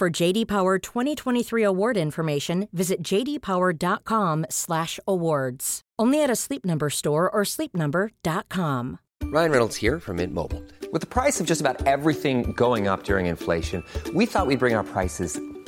For JD Power 2023 award information, visit jdpower.com/awards. Only at a Sleep Number store or sleepnumber.com. Ryan Reynolds here from Mint Mobile. With the price of just about everything going up during inflation, we thought we'd bring our prices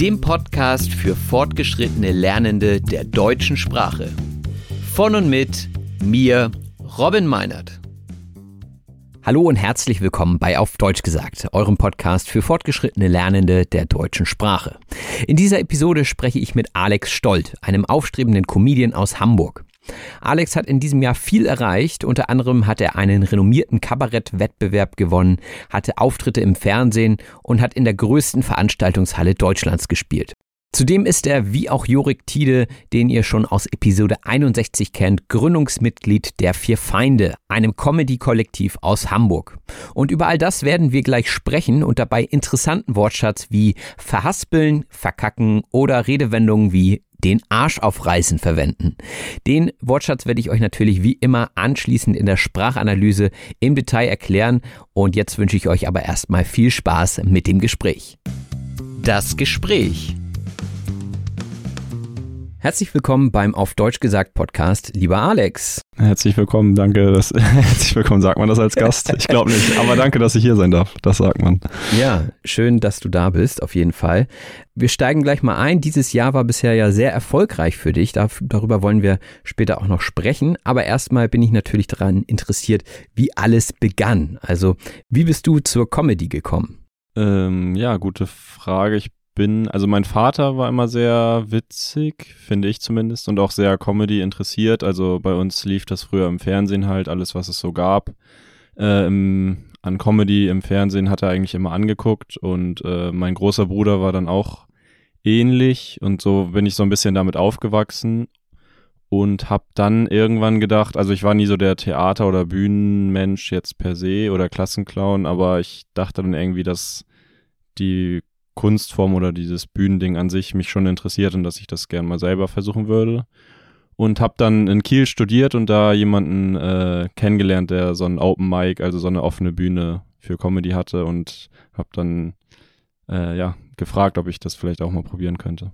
dem Podcast für fortgeschrittene Lernende der deutschen Sprache. Von und mit mir, Robin Meinert. Hallo und herzlich willkommen bei Auf Deutsch gesagt, eurem Podcast für fortgeschrittene Lernende der deutschen Sprache. In dieser Episode spreche ich mit Alex Stolt, einem aufstrebenden Comedian aus Hamburg. Alex hat in diesem Jahr viel erreicht. Unter anderem hat er einen renommierten Kabarettwettbewerb gewonnen, hatte Auftritte im Fernsehen und hat in der größten Veranstaltungshalle Deutschlands gespielt. Zudem ist er, wie auch Jorik Tiede, den ihr schon aus Episode 61 kennt, Gründungsmitglied der Vier Feinde, einem Comedy-Kollektiv aus Hamburg. Und über all das werden wir gleich sprechen und dabei interessanten Wortschatz wie verhaspeln, verkacken oder Redewendungen wie den Arsch aufreißen verwenden. Den Wortschatz werde ich euch natürlich wie immer anschließend in der Sprachanalyse im Detail erklären und jetzt wünsche ich euch aber erstmal viel Spaß mit dem Gespräch. Das Gespräch. Herzlich willkommen beim Auf Deutsch gesagt Podcast, lieber Alex. Herzlich willkommen, danke. Das, herzlich willkommen, sagt man das als Gast? Ich glaube nicht, aber danke, dass ich hier sein darf. Das sagt man. Ja, schön, dass du da bist, auf jeden Fall. Wir steigen gleich mal ein. Dieses Jahr war bisher ja sehr erfolgreich für dich. darüber wollen wir später auch noch sprechen. Aber erstmal bin ich natürlich daran interessiert, wie alles begann. Also, wie bist du zur Comedy gekommen? Ähm, ja, gute Frage. Ich bin, also mein Vater war immer sehr witzig, finde ich zumindest, und auch sehr Comedy interessiert. Also bei uns lief das früher im Fernsehen halt, alles, was es so gab. Äh, an Comedy im Fernsehen hat er eigentlich immer angeguckt und äh, mein großer Bruder war dann auch ähnlich und so bin ich so ein bisschen damit aufgewachsen und habe dann irgendwann gedacht, also ich war nie so der Theater- oder Bühnenmensch jetzt per se oder Klassenclown, aber ich dachte dann irgendwie, dass die Kunstform oder dieses Bühnending an sich mich schon interessiert und dass ich das gern mal selber versuchen würde. Und habe dann in Kiel studiert und da jemanden äh, kennengelernt, der so ein Open Mic, also so eine offene Bühne für Comedy hatte und habe dann äh, ja gefragt, ob ich das vielleicht auch mal probieren könnte.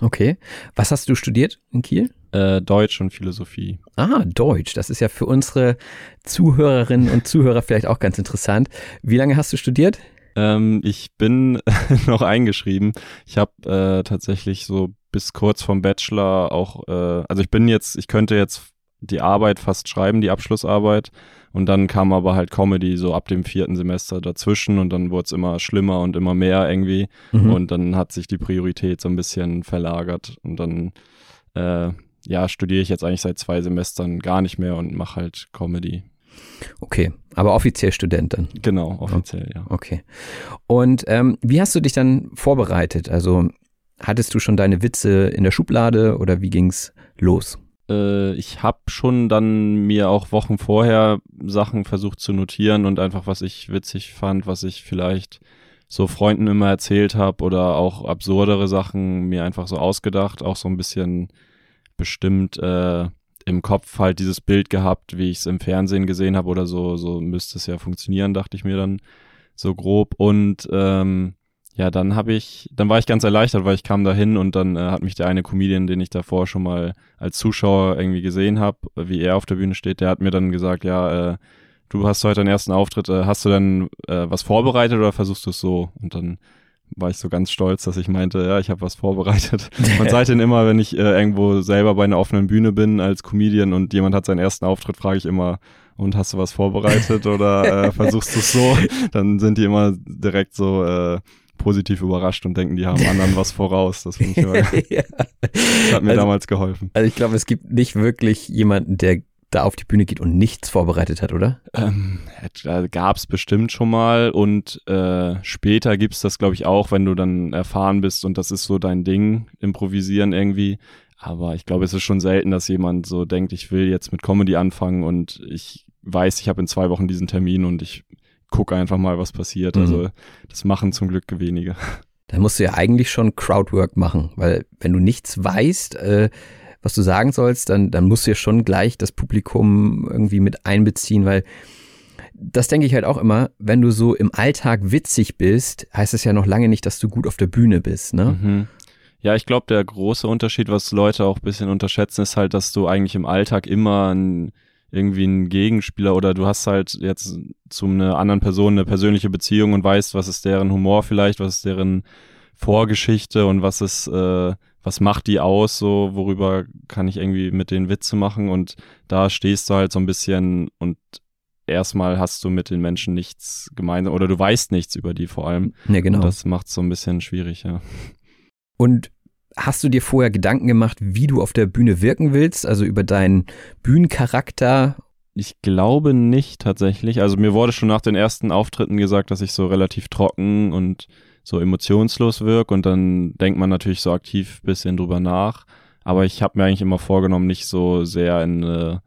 Okay. Was hast du studiert in Kiel? Äh, Deutsch und Philosophie. Ah, Deutsch. Das ist ja für unsere Zuhörerinnen und Zuhörer vielleicht auch ganz interessant. Wie lange hast du studiert? Ähm, ich bin noch eingeschrieben. Ich habe äh, tatsächlich so bis kurz vom Bachelor auch, äh, also ich bin jetzt, ich könnte jetzt die Arbeit fast schreiben, die Abschlussarbeit. Und dann kam aber halt Comedy so ab dem vierten Semester dazwischen und dann wurde es immer schlimmer und immer mehr irgendwie. Mhm. Und dann hat sich die Priorität so ein bisschen verlagert. Und dann, äh, ja, studiere ich jetzt eigentlich seit zwei Semestern gar nicht mehr und mache halt Comedy. Okay, aber offiziell Student dann. Genau, offiziell, ja. Okay. Und ähm, wie hast du dich dann vorbereitet? Also hattest du schon deine Witze in der Schublade oder wie ging's los? Äh, ich habe schon dann mir auch Wochen vorher Sachen versucht zu notieren und einfach, was ich witzig fand, was ich vielleicht so Freunden immer erzählt habe oder auch absurdere Sachen mir einfach so ausgedacht, auch so ein bisschen bestimmt äh, im Kopf halt dieses Bild gehabt, wie ich es im Fernsehen gesehen habe oder so, so müsste es ja funktionieren, dachte ich mir dann so grob. Und ähm, ja, dann habe ich, dann war ich ganz erleichtert, weil ich kam da hin und dann äh, hat mich der eine Comedian, den ich davor schon mal als Zuschauer irgendwie gesehen habe, wie er auf der Bühne steht, der hat mir dann gesagt, ja, äh, du hast heute deinen ersten Auftritt, äh, hast du denn äh, was vorbereitet oder versuchst du es so? Und dann war ich so ganz stolz, dass ich meinte, ja, ich habe was vorbereitet. Und seitdem immer, wenn ich äh, irgendwo selber bei einer offenen Bühne bin als Comedian und jemand hat seinen ersten Auftritt, frage ich immer, und hast du was vorbereitet oder äh, versuchst du es so? Dann sind die immer direkt so äh, positiv überrascht und denken, die haben anderen was voraus. Das, ja. das hat mir also, damals geholfen. Also ich glaube, es gibt nicht wirklich jemanden, der da auf die Bühne geht und nichts vorbereitet hat, oder? Ähm, gab es bestimmt schon mal und äh, später gibt es das, glaube ich, auch, wenn du dann erfahren bist und das ist so dein Ding, improvisieren irgendwie. Aber ich glaube, es ist schon selten, dass jemand so denkt, ich will jetzt mit Comedy anfangen und ich weiß, ich habe in zwei Wochen diesen Termin und ich gucke einfach mal, was passiert. Also, mhm. Also das machen zum Glück wenige. Da musst du ja eigentlich schon Crowdwork machen, weil wenn du nichts weißt, äh, was du sagen sollst, dann, dann musst du ja schon gleich das Publikum irgendwie mit einbeziehen, weil das denke ich halt auch immer, wenn du so im Alltag witzig bist, heißt es ja noch lange nicht, dass du gut auf der Bühne bist, ne? Mhm. Ja, ich glaube, der große Unterschied, was Leute auch ein bisschen unterschätzen, ist halt, dass du eigentlich im Alltag immer ein, irgendwie einen Gegenspieler oder du hast halt jetzt zu einer anderen Person eine persönliche Beziehung und weißt, was ist deren Humor vielleicht, was ist deren Vorgeschichte und was ist, äh, was macht die aus, so, worüber kann ich irgendwie mit den Witze machen und da stehst du halt so ein bisschen und erstmal hast du mit den Menschen nichts gemeinsam oder du weißt nichts über die vor allem. Ja, genau. Und das macht es so ein bisschen schwierig, ja. Und hast du dir vorher Gedanken gemacht, wie du auf der Bühne wirken willst, also über deinen Bühnencharakter? Ich glaube nicht tatsächlich. Also mir wurde schon nach den ersten Auftritten gesagt, dass ich so relativ trocken und so emotionslos wirke und dann denkt man natürlich so aktiv bisschen drüber nach. Aber ich habe mir eigentlich immer vorgenommen, nicht so sehr in eine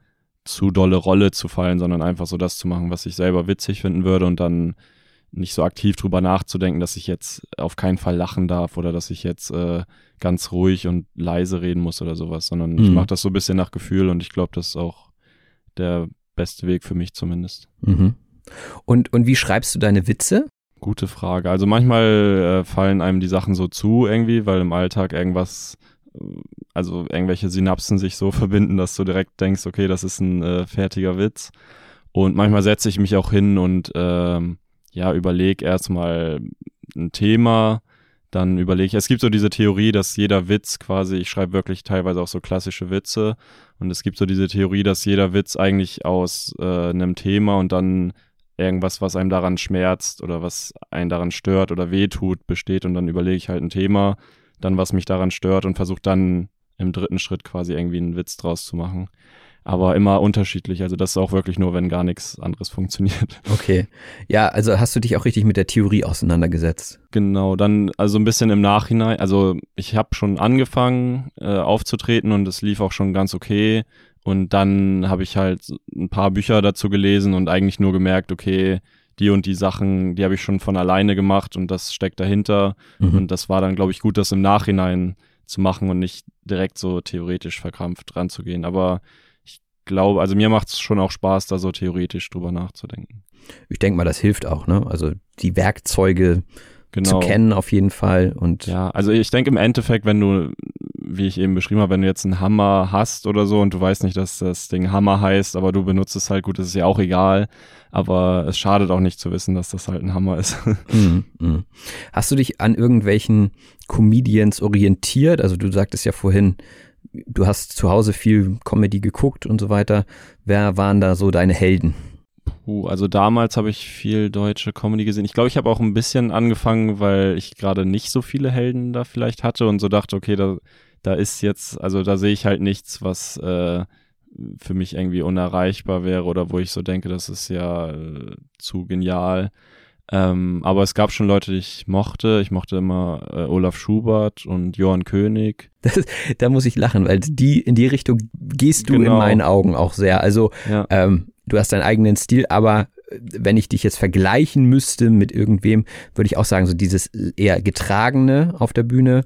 zu dolle Rolle zu fallen, sondern einfach so das zu machen, was ich selber witzig finden würde und dann nicht so aktiv drüber nachzudenken, dass ich jetzt auf keinen Fall lachen darf oder dass ich jetzt äh, ganz ruhig und leise reden muss oder sowas, sondern mhm. ich mache das so ein bisschen nach Gefühl und ich glaube, das ist auch der beste Weg für mich zumindest. Mhm. Und, und wie schreibst du deine Witze? Gute Frage. Also manchmal äh, fallen einem die Sachen so zu irgendwie, weil im Alltag irgendwas, äh, also irgendwelche Synapsen sich so verbinden, dass du direkt denkst, okay, das ist ein äh, fertiger Witz. Und manchmal setze ich mich auch hin und ähm, ja, überlege erstmal ein Thema, dann überlege ich, es gibt so diese Theorie, dass jeder Witz quasi, ich schreibe wirklich teilweise auch so klassische Witze und es gibt so diese Theorie, dass jeder Witz eigentlich aus äh, einem Thema und dann irgendwas, was einem daran schmerzt oder was einen daran stört oder wehtut, besteht und dann überlege ich halt ein Thema, dann was mich daran stört und versuche dann im dritten Schritt quasi irgendwie einen Witz draus zu machen. Aber immer unterschiedlich. Also das ist auch wirklich nur, wenn gar nichts anderes funktioniert. Okay. Ja, also hast du dich auch richtig mit der Theorie auseinandergesetzt? Genau, dann also ein bisschen im Nachhinein. Also ich habe schon angefangen äh, aufzutreten und es lief auch schon ganz okay. Und dann habe ich halt ein paar Bücher dazu gelesen und eigentlich nur gemerkt, okay, die und die Sachen, die habe ich schon von alleine gemacht und das steckt dahinter. Mhm. Und das war dann, glaube ich, gut, das im Nachhinein zu machen und nicht direkt so theoretisch verkrampft ranzugehen. Aber ich glaube, also mir macht es schon auch Spaß, da so theoretisch drüber nachzudenken. Ich denke mal, das hilft auch, ne? Also die Werkzeuge genau. zu kennen auf jeden Fall. Und ja, also ich denke im Endeffekt, wenn du wie ich eben beschrieben habe, wenn du jetzt einen Hammer hast oder so und du weißt nicht, dass das Ding Hammer heißt, aber du benutzt es halt gut, das ist ja auch egal. Aber es schadet auch nicht zu wissen, dass das halt ein Hammer ist. Mhm, mh. Hast du dich an irgendwelchen Comedians orientiert? Also du sagtest ja vorhin, du hast zu Hause viel Comedy geguckt und so weiter. Wer waren da so deine Helden? Puh, also damals habe ich viel deutsche Comedy gesehen. Ich glaube, ich habe auch ein bisschen angefangen, weil ich gerade nicht so viele Helden da vielleicht hatte und so dachte, okay, da da ist jetzt, also da sehe ich halt nichts, was äh, für mich irgendwie unerreichbar wäre oder wo ich so denke, das ist ja äh, zu genial. Ähm, aber es gab schon Leute, die ich mochte. Ich mochte immer äh, Olaf Schubert und Johann König. Ist, da muss ich lachen, weil die in die Richtung gehst du genau. in meinen Augen auch sehr. Also ja. ähm, du hast deinen eigenen Stil, aber wenn ich dich jetzt vergleichen müsste mit irgendwem, würde ich auch sagen, so dieses eher getragene auf der Bühne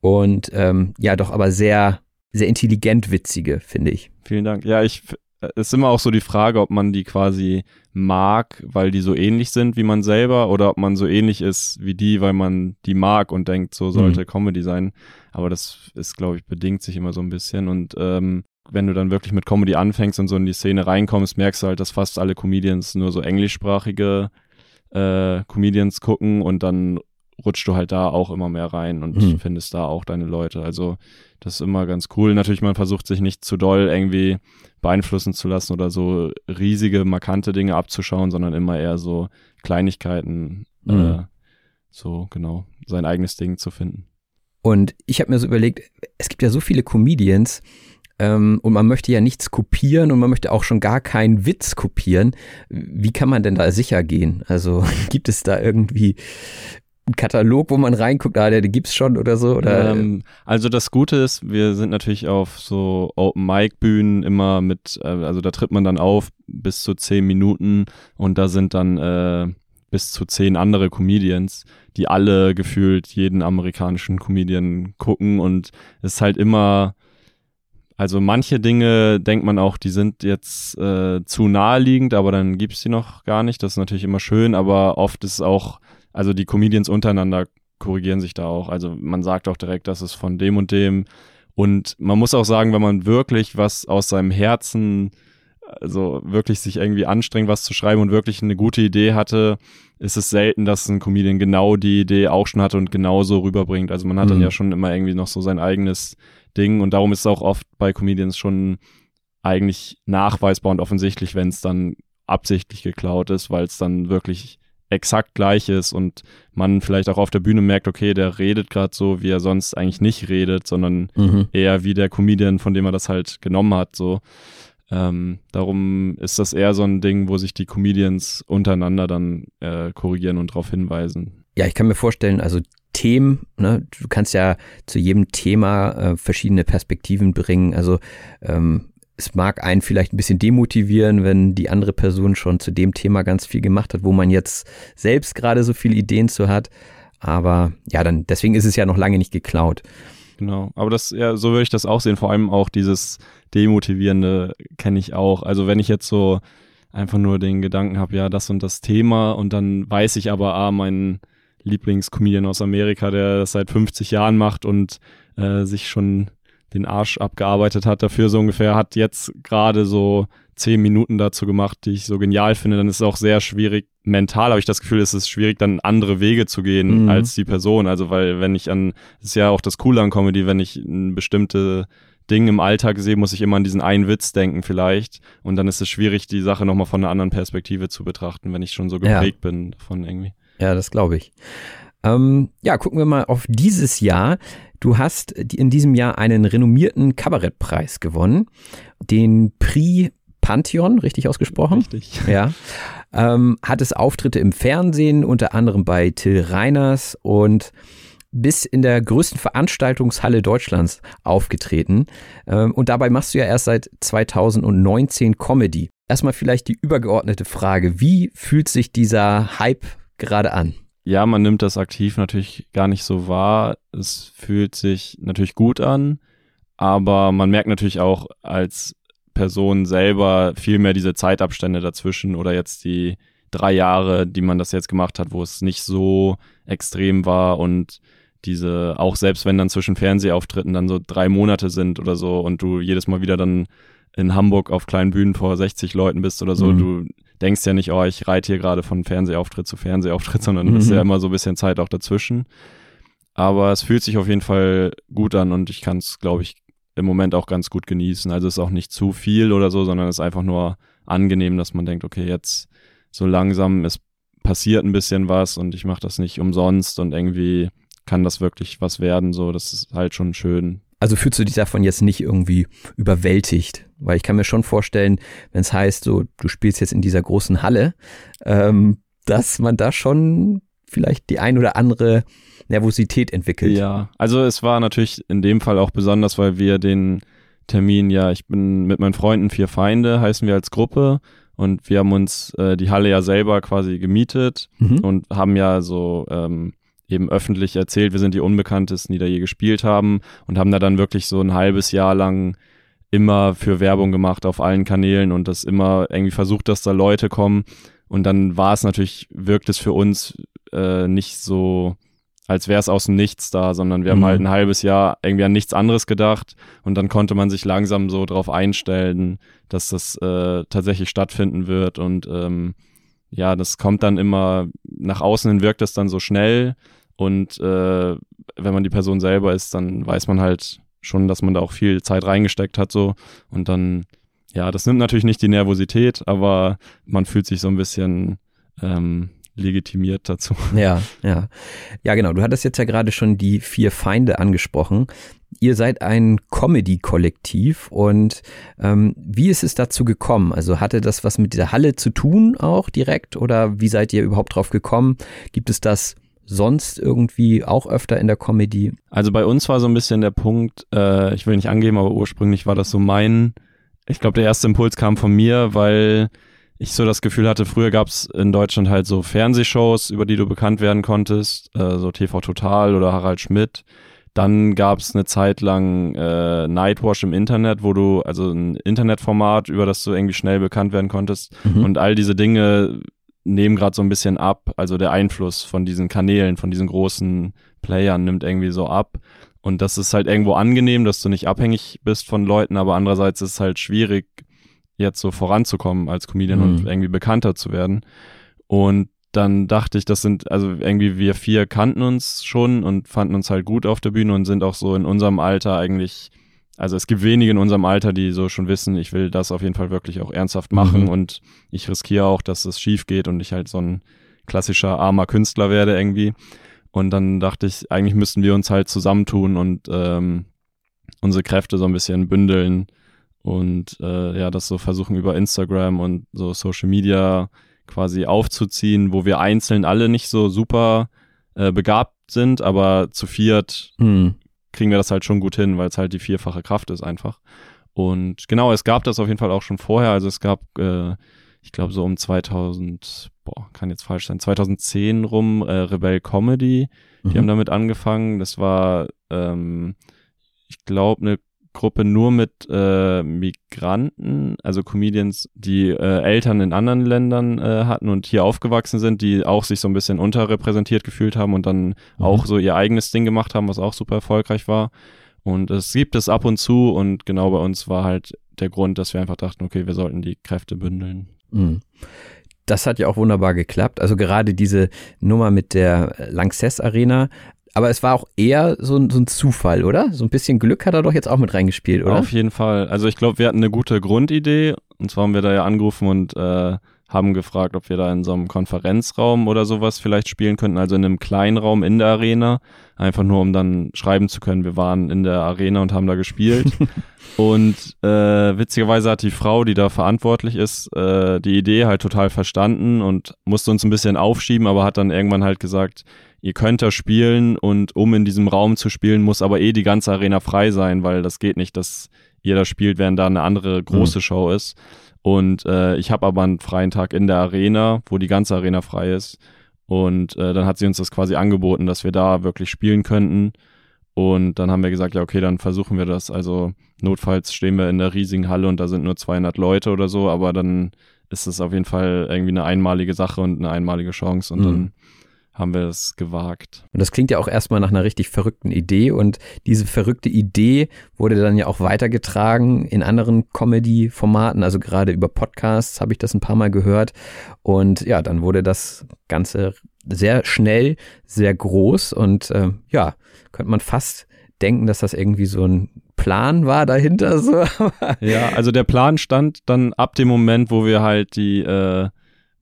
und ähm, ja, doch aber sehr, sehr intelligent witzige, finde ich. Vielen Dank. Ja, ich es ist immer auch so die Frage, ob man die quasi mag, weil die so ähnlich sind wie man selber oder ob man so ähnlich ist wie die, weil man die mag und denkt, so sollte mhm. Comedy sein. Aber das ist, glaube ich, bedingt sich immer so ein bisschen und ähm, wenn du dann wirklich mit Comedy anfängst und so in die Szene reinkommst, merkst du halt, dass fast alle Comedians nur so englischsprachige äh, Comedians gucken und dann rutscht du halt da auch immer mehr rein und mhm. findest da auch deine Leute. Also das ist immer ganz cool. Natürlich, man versucht sich nicht zu doll irgendwie beeinflussen zu lassen oder so riesige, markante Dinge abzuschauen, sondern immer eher so Kleinigkeiten, mhm. äh, so genau, sein eigenes Ding zu finden. Und ich habe mir so überlegt, es gibt ja so viele Comedians, ähm, und man möchte ja nichts kopieren und man möchte auch schon gar keinen Witz kopieren. Wie kann man denn da sicher gehen? Also gibt es da irgendwie einen Katalog, wo man reinguckt, ah, der, der gibt's schon oder so? Oder? Ähm, also das Gute ist, wir sind natürlich auf so Open-Mic-Bühnen immer mit, äh, also da tritt man dann auf bis zu zehn Minuten und da sind dann äh, bis zu zehn andere Comedians, die alle gefühlt jeden amerikanischen Comedian gucken und es ist halt immer also manche Dinge denkt man auch, die sind jetzt äh, zu naheliegend, aber dann gibt's die noch gar nicht. Das ist natürlich immer schön, aber oft ist es auch, also die Comedians untereinander korrigieren sich da auch. Also man sagt auch direkt, das ist von dem und dem. Und man muss auch sagen, wenn man wirklich was aus seinem Herzen, also wirklich sich irgendwie anstrengt, was zu schreiben und wirklich eine gute Idee hatte, ist es selten, dass ein Comedian genau die Idee auch schon hatte und genauso rüberbringt. Also man hat mhm. dann ja schon immer irgendwie noch so sein eigenes Ding und darum ist es auch oft bei Comedians schon eigentlich nachweisbar und offensichtlich, wenn es dann absichtlich geklaut ist, weil es dann wirklich exakt gleich ist und man vielleicht auch auf der Bühne merkt, okay, der redet gerade so, wie er sonst eigentlich nicht redet, sondern mhm. eher wie der Comedian, von dem er das halt genommen hat, so. Ähm, darum ist das eher so ein Ding, wo sich die Comedians untereinander dann äh, korrigieren und darauf hinweisen. Ja, ich kann mir vorstellen, also Themen, ne, du kannst ja zu jedem Thema äh, verschiedene Perspektiven bringen. Also ähm, es mag einen vielleicht ein bisschen demotivieren, wenn die andere Person schon zu dem Thema ganz viel gemacht hat, wo man jetzt selbst gerade so viele Ideen zu hat. Aber ja, dann deswegen ist es ja noch lange nicht geklaut. Genau, aber das ja, so würde ich das auch sehen. Vor allem auch dieses demotivierende kenne ich auch. Also wenn ich jetzt so einfach nur den Gedanken habe, ja, das und das Thema und dann weiß ich aber, ah, mein Lieblingscomedian aus Amerika, der das seit 50 Jahren macht und äh, sich schon den Arsch abgearbeitet hat dafür so ungefähr, hat jetzt gerade so zehn Minuten dazu gemacht, die ich so genial finde, dann ist es auch sehr schwierig, mental habe ich das Gefühl, es ist schwierig, dann andere Wege zu gehen mhm. als die Person. Also weil wenn ich an, das ist ja auch das Coole an Comedy, wenn ich ein bestimmte Ding im Alltag sehe, muss ich immer an diesen einen Witz denken vielleicht. Und dann ist es schwierig, die Sache nochmal von einer anderen Perspektive zu betrachten, wenn ich schon so geprägt ja. bin davon irgendwie. Ja, das glaube ich. Ähm, ja, gucken wir mal auf dieses Jahr. Du hast in diesem Jahr einen renommierten Kabarettpreis gewonnen, den Prix Pantheon, richtig ausgesprochen? Richtig. Ja. Ähm, hattest Auftritte im Fernsehen, unter anderem bei Till Reiners und bis in der größten Veranstaltungshalle Deutschlands aufgetreten. Ähm, und dabei machst du ja erst seit 2019 Comedy. Erstmal vielleicht die übergeordnete Frage. Wie fühlt sich dieser Hype gerade an? Ja, man nimmt das aktiv natürlich gar nicht so wahr. Es fühlt sich natürlich gut an, aber man merkt natürlich auch als Person selber viel mehr diese Zeitabstände dazwischen oder jetzt die drei Jahre, die man das jetzt gemacht hat, wo es nicht so extrem war und diese, auch selbst wenn dann zwischen Fernsehauftritten dann so drei Monate sind oder so und du jedes Mal wieder dann in Hamburg auf kleinen Bühnen vor 60 Leuten bist oder so, mhm. du denkst ja nicht, oh, ich reite hier gerade von Fernsehauftritt zu Fernsehauftritt, sondern mhm. ist ja immer so ein bisschen Zeit auch dazwischen. Aber es fühlt sich auf jeden Fall gut an und ich kann es, glaube ich, im Moment auch ganz gut genießen. Also es ist auch nicht zu viel oder so, sondern es ist einfach nur angenehm, dass man denkt, okay, jetzt so langsam, es passiert ein bisschen was und ich mache das nicht umsonst und irgendwie kann das wirklich was werden. So, das ist halt schon schön, also fühlst du dich davon jetzt nicht irgendwie überwältigt? Weil ich kann mir schon vorstellen, wenn es heißt, so du spielst jetzt in dieser großen Halle, ähm, dass man da schon vielleicht die ein oder andere Nervosität entwickelt. Ja, also es war natürlich in dem Fall auch besonders, weil wir den Termin, ja, ich bin mit meinen Freunden vier Feinde, heißen wir als Gruppe Und wir haben uns äh, die Halle ja selber quasi gemietet Mhm. und haben ja so ähm, eben öffentlich erzählt, wir sind die Unbekanntesten, die da je gespielt haben und haben da dann wirklich so ein halbes Jahr lang immer für Werbung gemacht auf allen Kanälen und das immer irgendwie versucht, dass da Leute kommen. Und dann war es natürlich, wirkt es für uns äh, nicht so, als wäre es aus dem Nichts da, sondern wir Mhm. haben halt ein halbes Jahr irgendwie an nichts anderes gedacht und dann konnte man sich langsam so drauf einstellen, dass das äh, tatsächlich stattfinden wird und ähm, ja, das kommt dann immer, nach außen hin wirkt das dann so schnell und äh, wenn man die Person selber ist, dann weiß man halt schon, dass man da auch viel Zeit reingesteckt hat so und dann, ja, das nimmt natürlich nicht die Nervosität, aber man fühlt sich so ein bisschen ähm, legitimiert dazu. Ja, ja. Ja, genau. Du hattest jetzt ja gerade schon die vier Feinde angesprochen. Ihr seid ein Comedy-Kollektiv und ähm, wie ist es dazu gekommen? Also hatte das was mit dieser Halle zu tun auch direkt oder wie seid ihr überhaupt drauf gekommen? Gibt es das sonst irgendwie auch öfter in der Comedy? Also bei uns war so ein bisschen der Punkt, äh, ich will nicht angeben, aber ursprünglich war das so mein, ich glaube, der erste Impuls kam von mir, weil ich so das Gefühl hatte, früher gab es in Deutschland halt so Fernsehshows, über die du bekannt werden konntest, äh, so TV Total oder Harald Schmidt. Dann gab es eine Zeit lang äh, Nightwash im Internet, wo du, also ein Internetformat, über das du irgendwie schnell bekannt werden konntest. Mhm. Und all diese Dinge nehmen gerade so ein bisschen ab. Also der Einfluss von diesen Kanälen, von diesen großen Playern nimmt irgendwie so ab. Und das ist halt irgendwo angenehm, dass du nicht abhängig bist von Leuten, aber andererseits ist es halt schwierig, jetzt so voranzukommen als Comedian Mhm. und irgendwie bekannter zu werden. Und dann dachte ich, das sind, also irgendwie wir vier kannten uns schon und fanden uns halt gut auf der Bühne und sind auch so in unserem Alter eigentlich, also es gibt wenige in unserem Alter, die so schon wissen, ich will das auf jeden Fall wirklich auch ernsthaft machen Mhm. und ich riskiere auch, dass es schief geht und ich halt so ein klassischer armer Künstler werde irgendwie. Und dann dachte ich, eigentlich müssten wir uns halt zusammentun und ähm, unsere Kräfte so ein bisschen bündeln und äh, ja, das so versuchen über Instagram und so Social Media quasi aufzuziehen, wo wir einzeln alle nicht so super äh, begabt sind, aber zu viert Hm. Kriegen wir das halt schon gut hin, weil es halt die vierfache Kraft ist einfach. Und genau, es gab das auf jeden Fall auch schon vorher. Also es gab, äh, ich glaube so um 2000, boah, kann jetzt falsch sein, 2010 rum, äh, Rebel Comedy. Die Mhm. haben damit angefangen. Das war, ähm, ich glaube, eine Gruppe nur mit äh, Migranten, also Comedians, die äh, Eltern in anderen Ländern äh, hatten und hier aufgewachsen sind, die auch sich so ein bisschen unterrepräsentiert gefühlt haben und dann auch so ihr eigenes Ding gemacht haben, was auch super erfolgreich war. Und es gibt es ab und zu und genau bei uns war halt der Grund, dass wir einfach dachten, okay, wir sollten die Kräfte bündeln. Mhm. Das hat ja auch wunderbar geklappt. Also gerade diese Nummer mit der Lanxess Arena. Aber es war auch eher so, ein- so ein Zufall, oder? So ein bisschen Glück hat er doch jetzt auch mit reingespielt, oder? Auf jeden Fall. Also ich glaube, wir hatten eine gute Grundidee. Und zwar haben wir da ja angerufen und äh, haben gefragt, ob wir da in so einem Konferenzraum oder sowas vielleicht spielen könnten. Also in einem kleinen Raum in der Arena. Einfach nur, um dann schreiben zu können, wir waren in der Arena und haben da gespielt. und äh, witzigerweise hat die Frau, die da verantwortlich ist, äh, die Idee halt total verstanden und musste uns ein bisschen aufschieben, aber hat dann irgendwann halt gesagt, ihr könnt da spielen und um in diesem Raum zu spielen, muss aber eh die ganze Arena frei sein, weil das geht nicht, dass ihr da spielt, während da eine andere große Show ist. Und äh, ich habe aber einen freien Tag in der Arena, wo die ganze Arena frei ist. Und äh, dann hat sie uns das quasi angeboten, dass wir da wirklich spielen könnten. Und dann haben wir gesagt, ja, okay, dann versuchen wir das. Also notfalls stehen wir in der riesigen Halle und da sind nur 200 Leute oder so, aber dann ist es auf jeden Fall irgendwie eine einmalige Sache und eine einmalige Chance und Mhm. dann haben wir es gewagt. Und das klingt ja auch erstmal nach einer richtig verrückten Idee. Und diese verrückte Idee wurde dann ja auch weitergetragen in anderen Comedy-Formaten. Also gerade über Podcasts habe ich das ein paar Mal gehört. Und ja, dann wurde das Ganze sehr schnell, sehr groß. Und äh, ja, könnte man fast denken, dass das irgendwie so ein Plan war dahinter. So. Ja, also der Plan stand dann ab dem Moment, wo wir halt die, äh,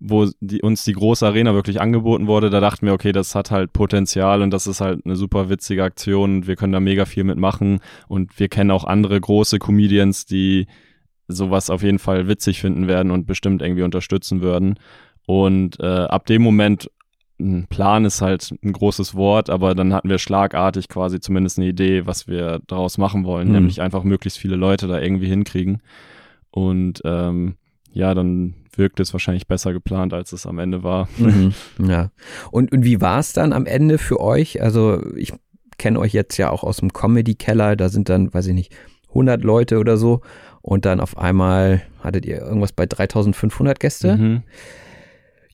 wo die, uns die große Arena wirklich angeboten wurde, da dachten wir, okay, das hat halt Potenzial und das ist halt eine super witzige Aktion und wir können da mega viel mitmachen und wir kennen auch andere große Comedians, die sowas auf jeden Fall witzig finden werden und bestimmt irgendwie unterstützen würden. Und äh, ab dem Moment, ein Plan ist halt ein großes Wort, aber dann hatten wir schlagartig quasi zumindest eine Idee, was wir daraus machen wollen, Mhm. nämlich einfach möglichst viele Leute da irgendwie hinkriegen. Und ähm, ja, dann wirkt es wahrscheinlich besser geplant, als es am Ende war. Mhm, ja. Und, und wie war es dann am Ende für euch? Also ich kenne euch jetzt ja auch aus dem Comedy-Keller, da sind dann, weiß ich nicht, 100 Leute oder so und dann auf einmal hattet ihr irgendwas bei 3500 Gäste. Mhm.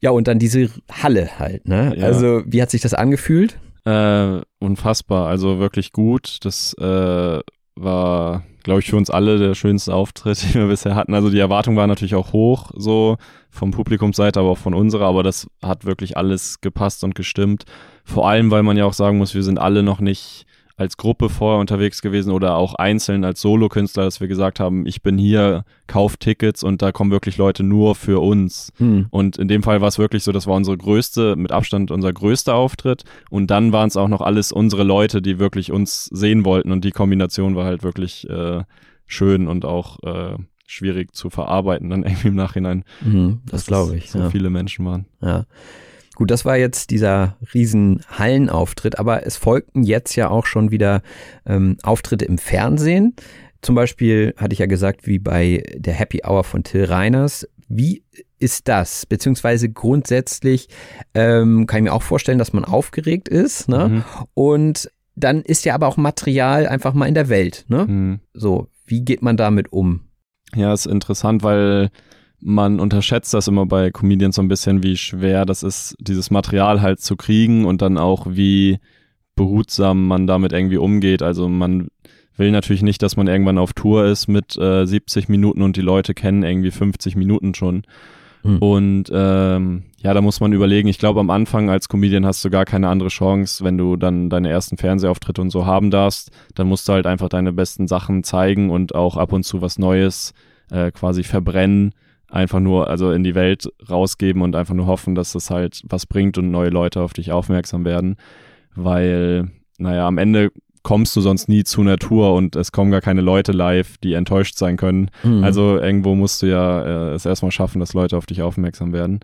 Ja, und dann diese Halle halt, ne? Ja. Also wie hat sich das angefühlt? Äh, unfassbar, also wirklich gut. Das äh, war, glaube ich, für uns alle der schönste Auftritt, den wir bisher hatten. Also die Erwartung war natürlich auch hoch, so vom Publikumsseite, aber auch von unserer, aber das hat wirklich alles gepasst und gestimmt. Vor allem, weil man ja auch sagen muss, wir sind alle noch nicht als Gruppe vorher unterwegs gewesen oder auch einzeln als Solokünstler, dass wir gesagt haben, ich bin hier, kauf Tickets und da kommen wirklich Leute nur für uns. Hm. Und in dem Fall war es wirklich so, das war unsere größte, mit Abstand unser größter Auftritt. Und dann waren es auch noch alles unsere Leute, die wirklich uns sehen wollten. Und die Kombination war halt wirklich äh, schön und auch äh, schwierig zu verarbeiten dann irgendwie im Nachhinein. Mhm, das glaube ich. So ja. viele Menschen waren. Ja. Gut, das war jetzt dieser riesen Hallenauftritt, aber es folgten jetzt ja auch schon wieder ähm, Auftritte im Fernsehen. Zum Beispiel hatte ich ja gesagt, wie bei der Happy Hour von Till Reiners. Wie ist das? Beziehungsweise grundsätzlich ähm, kann ich mir auch vorstellen, dass man aufgeregt ist. Ne? Mhm. Und dann ist ja aber auch Material einfach mal in der Welt. Ne? Mhm. So, wie geht man damit um? Ja, ist interessant, weil man unterschätzt das immer bei Comedians so ein bisschen, wie schwer das ist, dieses Material halt zu kriegen und dann auch wie behutsam man damit irgendwie umgeht. Also man will natürlich nicht, dass man irgendwann auf Tour ist mit äh, 70 Minuten und die Leute kennen irgendwie 50 Minuten schon. Hm. Und ähm, ja, da muss man überlegen. Ich glaube, am Anfang als Comedian hast du gar keine andere Chance, wenn du dann deine ersten Fernsehauftritte und so haben darfst. Dann musst du halt einfach deine besten Sachen zeigen und auch ab und zu was Neues äh, quasi verbrennen. Einfach nur, also in die Welt rausgeben und einfach nur hoffen, dass das halt was bringt und neue Leute auf dich aufmerksam werden. Weil, naja, am Ende kommst du sonst nie zu Tour und es kommen gar keine Leute live, die enttäuscht sein können. Mhm. Also irgendwo musst du ja äh, es erstmal schaffen, dass Leute auf dich aufmerksam werden.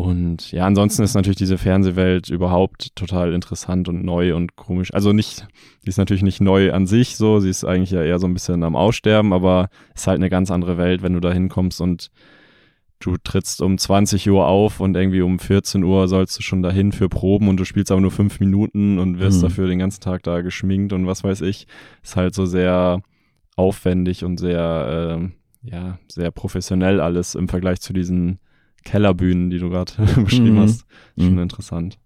Und ja, ansonsten ist natürlich diese Fernsehwelt überhaupt total interessant und neu und komisch. Also nicht, die ist natürlich nicht neu an sich so, sie ist eigentlich ja eher so ein bisschen am Aussterben, aber ist halt eine ganz andere Welt, wenn du da hinkommst und du trittst um 20 Uhr auf und irgendwie um 14 Uhr sollst du schon dahin für Proben und du spielst aber nur fünf Minuten und wirst Mhm. dafür den ganzen Tag da geschminkt und was weiß ich. Ist halt so sehr aufwendig und sehr, ähm, ja, sehr professionell alles im Vergleich zu diesen Kellerbühnen, die du gerade beschrieben Mhm. hast. Schon Mhm. interessant.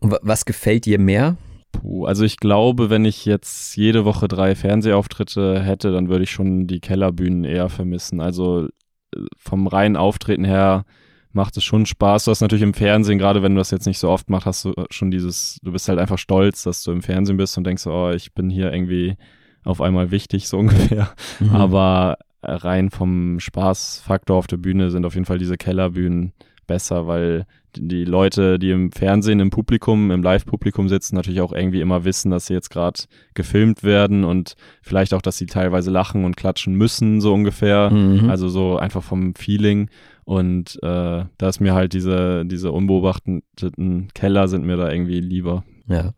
Und wa- was gefällt dir mehr? Puh, also ich glaube, wenn ich jetzt jede Woche drei Fernsehauftritte hätte, dann würde ich schon die Kellerbühnen eher vermissen. Also äh, vom reinen Auftreten her macht es schon Spaß. Du hast natürlich im Fernsehen, gerade wenn du das jetzt nicht so oft machst, hast du schon dieses, du bist halt einfach stolz, dass du im Fernsehen bist und denkst, oh, ich bin hier irgendwie auf einmal wichtig, so ungefähr. Mhm. Aber rein vom Spaßfaktor auf der Bühne sind auf jeden Fall diese Kellerbühnen besser, weil die- die Leute, die im Fernsehen, im Publikum, im Live-Publikum sitzen, natürlich auch irgendwie immer wissen, dass sie jetzt gerade gefilmt werden und vielleicht auch, dass sie teilweise lachen und klatschen müssen, so ungefähr. Mhm. Also so einfach vom Feeling. Und äh, da ist mir halt diese, diese unbeobachteten Keller sind mir da irgendwie lieber. Ja.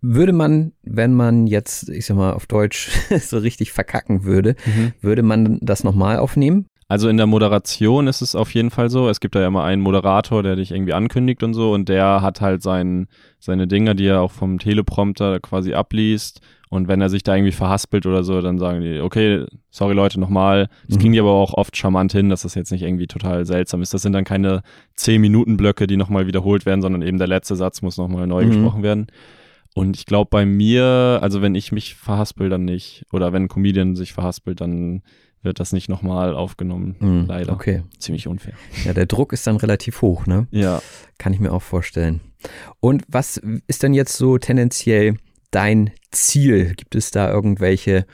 Würde man, wenn man jetzt, ich sag mal, auf Deutsch so richtig verkacken würde, würde man das nochmal aufnehmen? Also in der Moderation ist es auf jeden Fall so. Es gibt da ja immer einen Moderator, der dich irgendwie ankündigt und so und der hat halt sein, seine Dinger, die er auch vom Teleprompter quasi abliest. Und wenn er sich da irgendwie verhaspelt oder so, dann sagen die, okay, sorry Leute, nochmal. Das Mhm. ging die aber auch oft charmant hin, dass das jetzt nicht irgendwie total seltsam ist. Das sind dann keine 10-Minuten-Blöcke, die nochmal wiederholt werden, sondern eben der letzte Satz muss nochmal neu Mhm. gesprochen werden. Und ich glaube bei mir, also wenn ich mich verhaspel, dann nicht. Oder wenn ein Comedian sich verhaspelt, dann wird das nicht nochmal aufgenommen. Mhm. Leider. Okay. Ziemlich unfair. Ja, der Druck ist dann relativ hoch, ne? Ja. Kann ich mir auch vorstellen. Und was ist denn jetzt so tendenziell dein Ziel? Gibt es da irgendwelche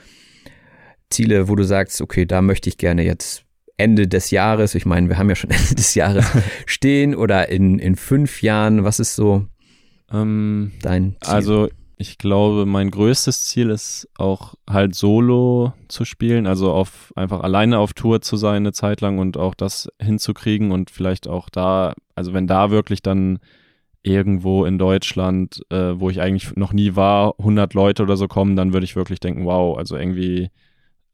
Ziele, wo du sagst, okay, da möchte ich gerne jetzt Ende des Jahres, ich meine, wir haben ja schon Ende des Jahres stehen oder in, in fünf Jahren, was ist so Ähm, dein Ziel? also ich glaube, mein größtes Ziel ist auch halt solo zu spielen, also auf einfach alleine auf Tour zu sein eine Zeit lang und auch das hinzukriegen und vielleicht auch da, also wenn da wirklich dann irgendwo in Deutschland, äh, wo ich eigentlich noch nie war, 100 Leute oder so kommen, dann würde ich wirklich denken, wow, also irgendwie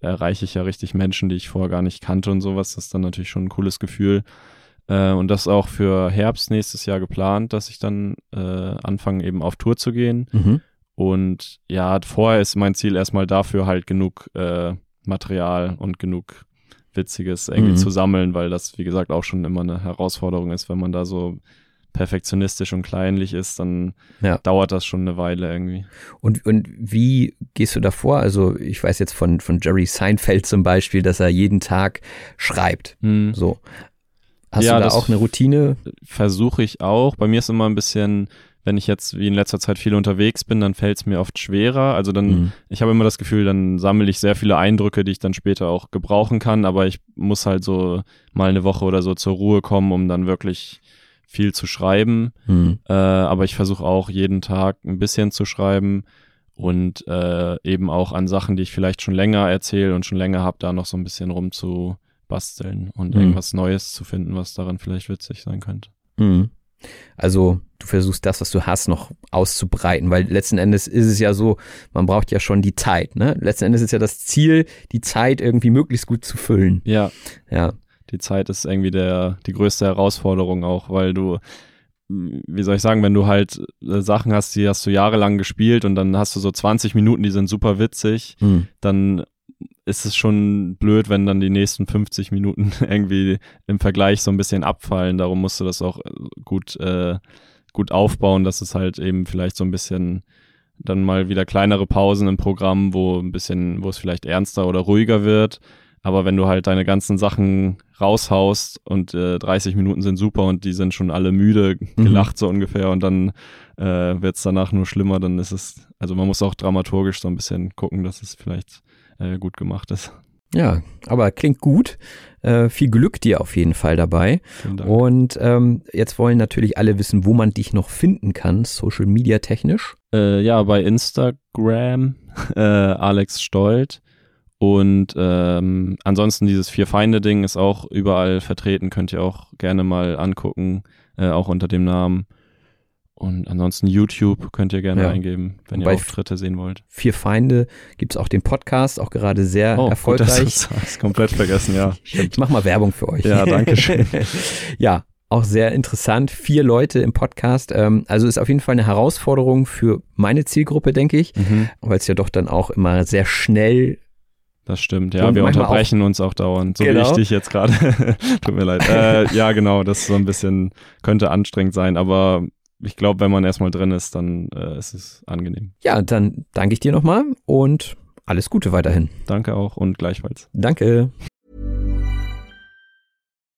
erreiche ich ja richtig Menschen, die ich vorher gar nicht kannte und sowas. Das ist dann natürlich schon ein cooles Gefühl. Äh, und das ist auch für Herbst nächstes Jahr geplant, dass ich dann äh, anfange, eben auf Tour zu gehen. Mhm. Und ja, vorher ist mein Ziel erstmal dafür halt genug äh, Material und genug Witziges irgendwie Mhm. zu sammeln, weil das, wie gesagt, auch schon immer eine Herausforderung ist, wenn man da so perfektionistisch und kleinlich ist, dann Ja. dauert das schon eine Weile irgendwie. Und, und wie gehst du davor? Also ich weiß jetzt von, von Jerry Seinfeld zum Beispiel, dass er jeden Tag schreibt. Hm. So. Hast Ja, du da das- auch eine Routine? Versuche ich auch. Bei mir ist immer ein bisschen, wenn ich jetzt wie in letzter Zeit viel unterwegs bin, dann fällt es mir oft schwerer. Also dann Mhm. ich habe immer das Gefühl, dann sammle ich sehr viele Eindrücke, die ich dann später auch gebrauchen kann, aber ich muss halt so mal eine Woche oder so zur Ruhe kommen, um dann wirklich viel zu schreiben. Hm. Äh, aber ich versuche auch jeden Tag ein bisschen zu schreiben und äh, eben auch an Sachen, die ich vielleicht schon länger erzähle und schon länger habe, da noch so ein bisschen rumzubasteln und Mhm. irgendwas Neues zu finden, was daran vielleicht witzig sein könnte. Mhm. Also du versuchst das, was du hast, noch auszubreiten, weil letzten Endes ist es ja so, man braucht ja schon die Zeit. Ne? Letzten Endes ist ja das Ziel, die Zeit irgendwie möglichst gut zu füllen. Ja, Ja. Die Zeit ist irgendwie der, die größte Herausforderung auch, weil du, wie soll ich sagen, wenn du halt äh, Sachen hast, die hast du jahrelang gespielt und dann hast du so 20 Minuten, die sind super witzig, Hm. dann ist es schon blöd, wenn dann die nächsten 50 Minuten irgendwie im Vergleich so ein bisschen abfallen. Darum musst du das auch äh, gut, äh, gut aufbauen, dass es halt eben vielleicht so ein bisschen dann mal wieder kleinere Pausen im Programm, wo ein bisschen, wo es vielleicht ernster oder ruhiger wird. Aber wenn du halt deine ganzen Sachen raushaust und äh, 30 Minuten sind super und die sind schon alle müde, gelacht so ungefähr und dann äh, wird es danach nur schlimmer, dann ist es, also man muss auch dramaturgisch so ein bisschen gucken, dass es vielleicht äh, gut gemacht ist. Ja, aber klingt gut. Äh, viel Glück dir auf jeden Fall dabei. Und ähm, jetzt wollen natürlich alle wissen, wo man dich noch finden kann, Social Media technisch. Äh, ja, bei Instagram äh, Alex Stolt. Und ähm, ansonsten dieses Vier-Feinde-Ding ist auch überall vertreten, könnt ihr auch gerne mal angucken, äh, auch unter dem Namen. Und ansonsten YouTube könnt ihr gerne Ja. eingeben, wenn ihr Auftritte sehen wollt. Vier Feinde gibt's auch den Podcast, auch gerade sehr Oh, gut, erfolgreich. das hast du komplett vergessen, ja. Ich mach mal Werbung für euch. Ja, danke schön. ja, auch sehr interessant. Vier Leute im Podcast. Ähm, also ist auf jeden Fall eine Herausforderung für meine Zielgruppe, denke ich, Mhm, weil es ja doch dann auch immer sehr schnell. Das stimmt, ja. Und wir unterbrechen uns auch dauernd, so wie Genau. ich dich jetzt gerade. Tut mir leid. Äh, ja, genau, das ist so ein bisschen, könnte anstrengend sein, aber ich glaube, wenn man erstmal drin ist, dann äh, ist es angenehm. Ja, dann danke ich dir nochmal und alles Gute weiterhin. Danke auch und gleichfalls. Danke.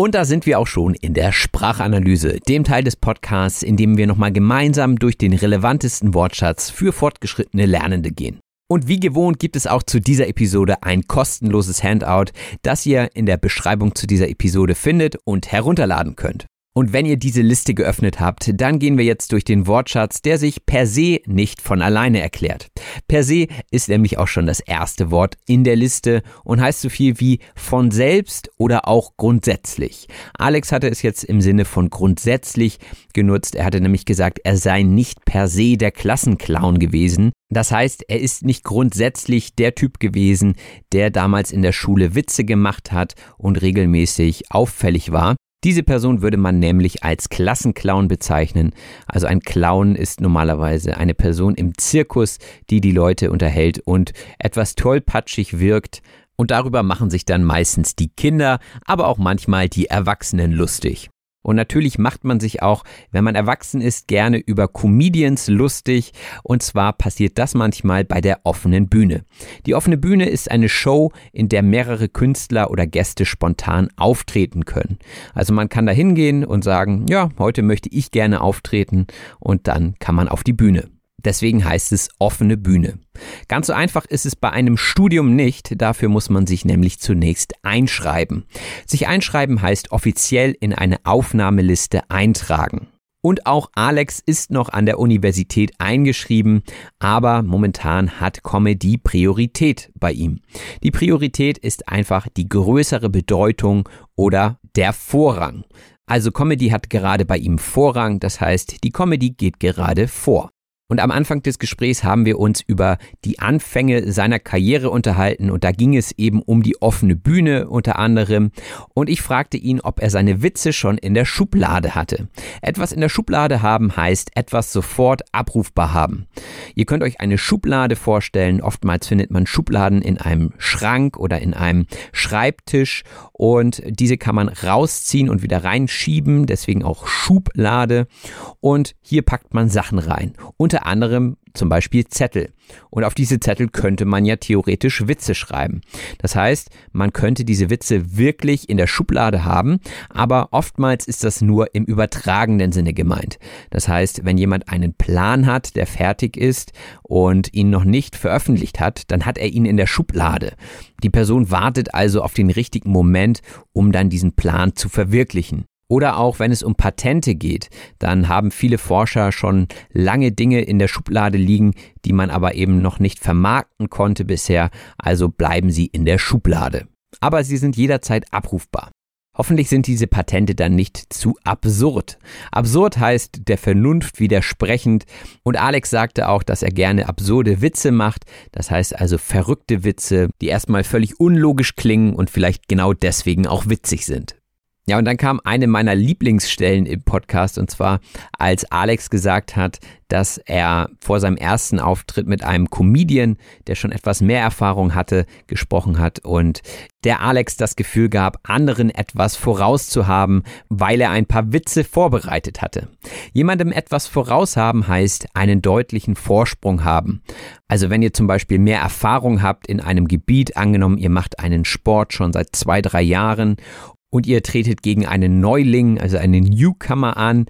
Und da sind wir auch schon in der Sprachanalyse, dem Teil des Podcasts, in dem wir nochmal gemeinsam durch den relevantesten Wortschatz für fortgeschrittene Lernende gehen. Und wie gewohnt gibt es auch zu dieser Episode ein kostenloses Handout, das ihr in der Beschreibung zu dieser Episode findet und herunterladen könnt. Und wenn ihr diese Liste geöffnet habt, dann gehen wir jetzt durch den Wortschatz, der sich per se nicht von alleine erklärt. Per se ist nämlich auch schon das erste Wort in der Liste und heißt so viel wie von selbst oder auch grundsätzlich. Alex hatte es jetzt im Sinne von grundsätzlich genutzt. Er hatte nämlich gesagt, er sei nicht per se der Klassenclown gewesen. Das heißt, er ist nicht grundsätzlich der Typ gewesen, der damals in der Schule Witze gemacht hat und regelmäßig auffällig war. Diese Person würde man nämlich als Klassenclown bezeichnen. Also ein Clown ist normalerweise eine Person im Zirkus, die die Leute unterhält und etwas tollpatschig wirkt. Und darüber machen sich dann meistens die Kinder, aber auch manchmal die Erwachsenen lustig. Und natürlich macht man sich auch, wenn man erwachsen ist, gerne über Comedians lustig. Und zwar passiert das manchmal bei der offenen Bühne. Die offene Bühne ist eine Show, in der mehrere Künstler oder Gäste spontan auftreten können. Also man kann da hingehen und sagen, ja, heute möchte ich gerne auftreten und dann kann man auf die Bühne. Deswegen heißt es offene Bühne. Ganz so einfach ist es bei einem Studium nicht, dafür muss man sich nämlich zunächst einschreiben. Sich einschreiben heißt offiziell in eine Aufnahmeliste eintragen. Und auch Alex ist noch an der Universität eingeschrieben, aber momentan hat Comedy Priorität bei ihm. Die Priorität ist einfach die größere Bedeutung oder der Vorrang. Also Comedy hat gerade bei ihm Vorrang, das heißt, die Comedy geht gerade vor. Und am Anfang des Gesprächs haben wir uns über die Anfänge seiner Karriere unterhalten und da ging es eben um die offene Bühne unter anderem. Und ich fragte ihn, ob er seine Witze schon in der Schublade hatte. Etwas in der Schublade haben heißt etwas sofort abrufbar haben. Ihr könnt euch eine Schublade vorstellen. Oftmals findet man Schubladen in einem Schrank oder in einem Schreibtisch und diese kann man rausziehen und wieder reinschieben, deswegen auch Schublade. Und hier packt man Sachen rein. Unter anderem zum Beispiel Zettel. Und auf diese Zettel könnte man ja theoretisch Witze schreiben. Das heißt, man könnte diese Witze wirklich in der Schublade haben, aber oftmals ist das nur im übertragenen Sinne gemeint. Das heißt, wenn jemand einen Plan hat, der fertig ist und ihn noch nicht veröffentlicht hat, dann hat er ihn in der Schublade. Die Person wartet also auf den richtigen Moment, um dann diesen Plan zu verwirklichen. Oder auch wenn es um Patente geht, dann haben viele Forscher schon lange Dinge in der Schublade liegen, die man aber eben noch nicht vermarkten konnte bisher, also bleiben sie in der Schublade. Aber sie sind jederzeit abrufbar. Hoffentlich sind diese Patente dann nicht zu absurd. Absurd heißt der Vernunft widersprechend und Alex sagte auch, dass er gerne absurde Witze macht, das heißt also verrückte Witze, die erstmal völlig unlogisch klingen und vielleicht genau deswegen auch witzig sind. Ja, und dann kam eine meiner Lieblingsstellen im Podcast und zwar, als Alex gesagt hat, dass er vor seinem ersten Auftritt mit einem Comedian, der schon etwas mehr Erfahrung hatte, gesprochen hat und der Alex das Gefühl gab, anderen etwas vorauszuhaben, weil er ein paar Witze vorbereitet hatte. Jemandem etwas voraushaben heißt einen deutlichen Vorsprung haben. Also wenn ihr zum Beispiel mehr Erfahrung habt in einem Gebiet, angenommen ihr macht einen Sport schon seit zwei, drei Jahren und ihr tretet gegen einen Neuling, also einen Newcomer an,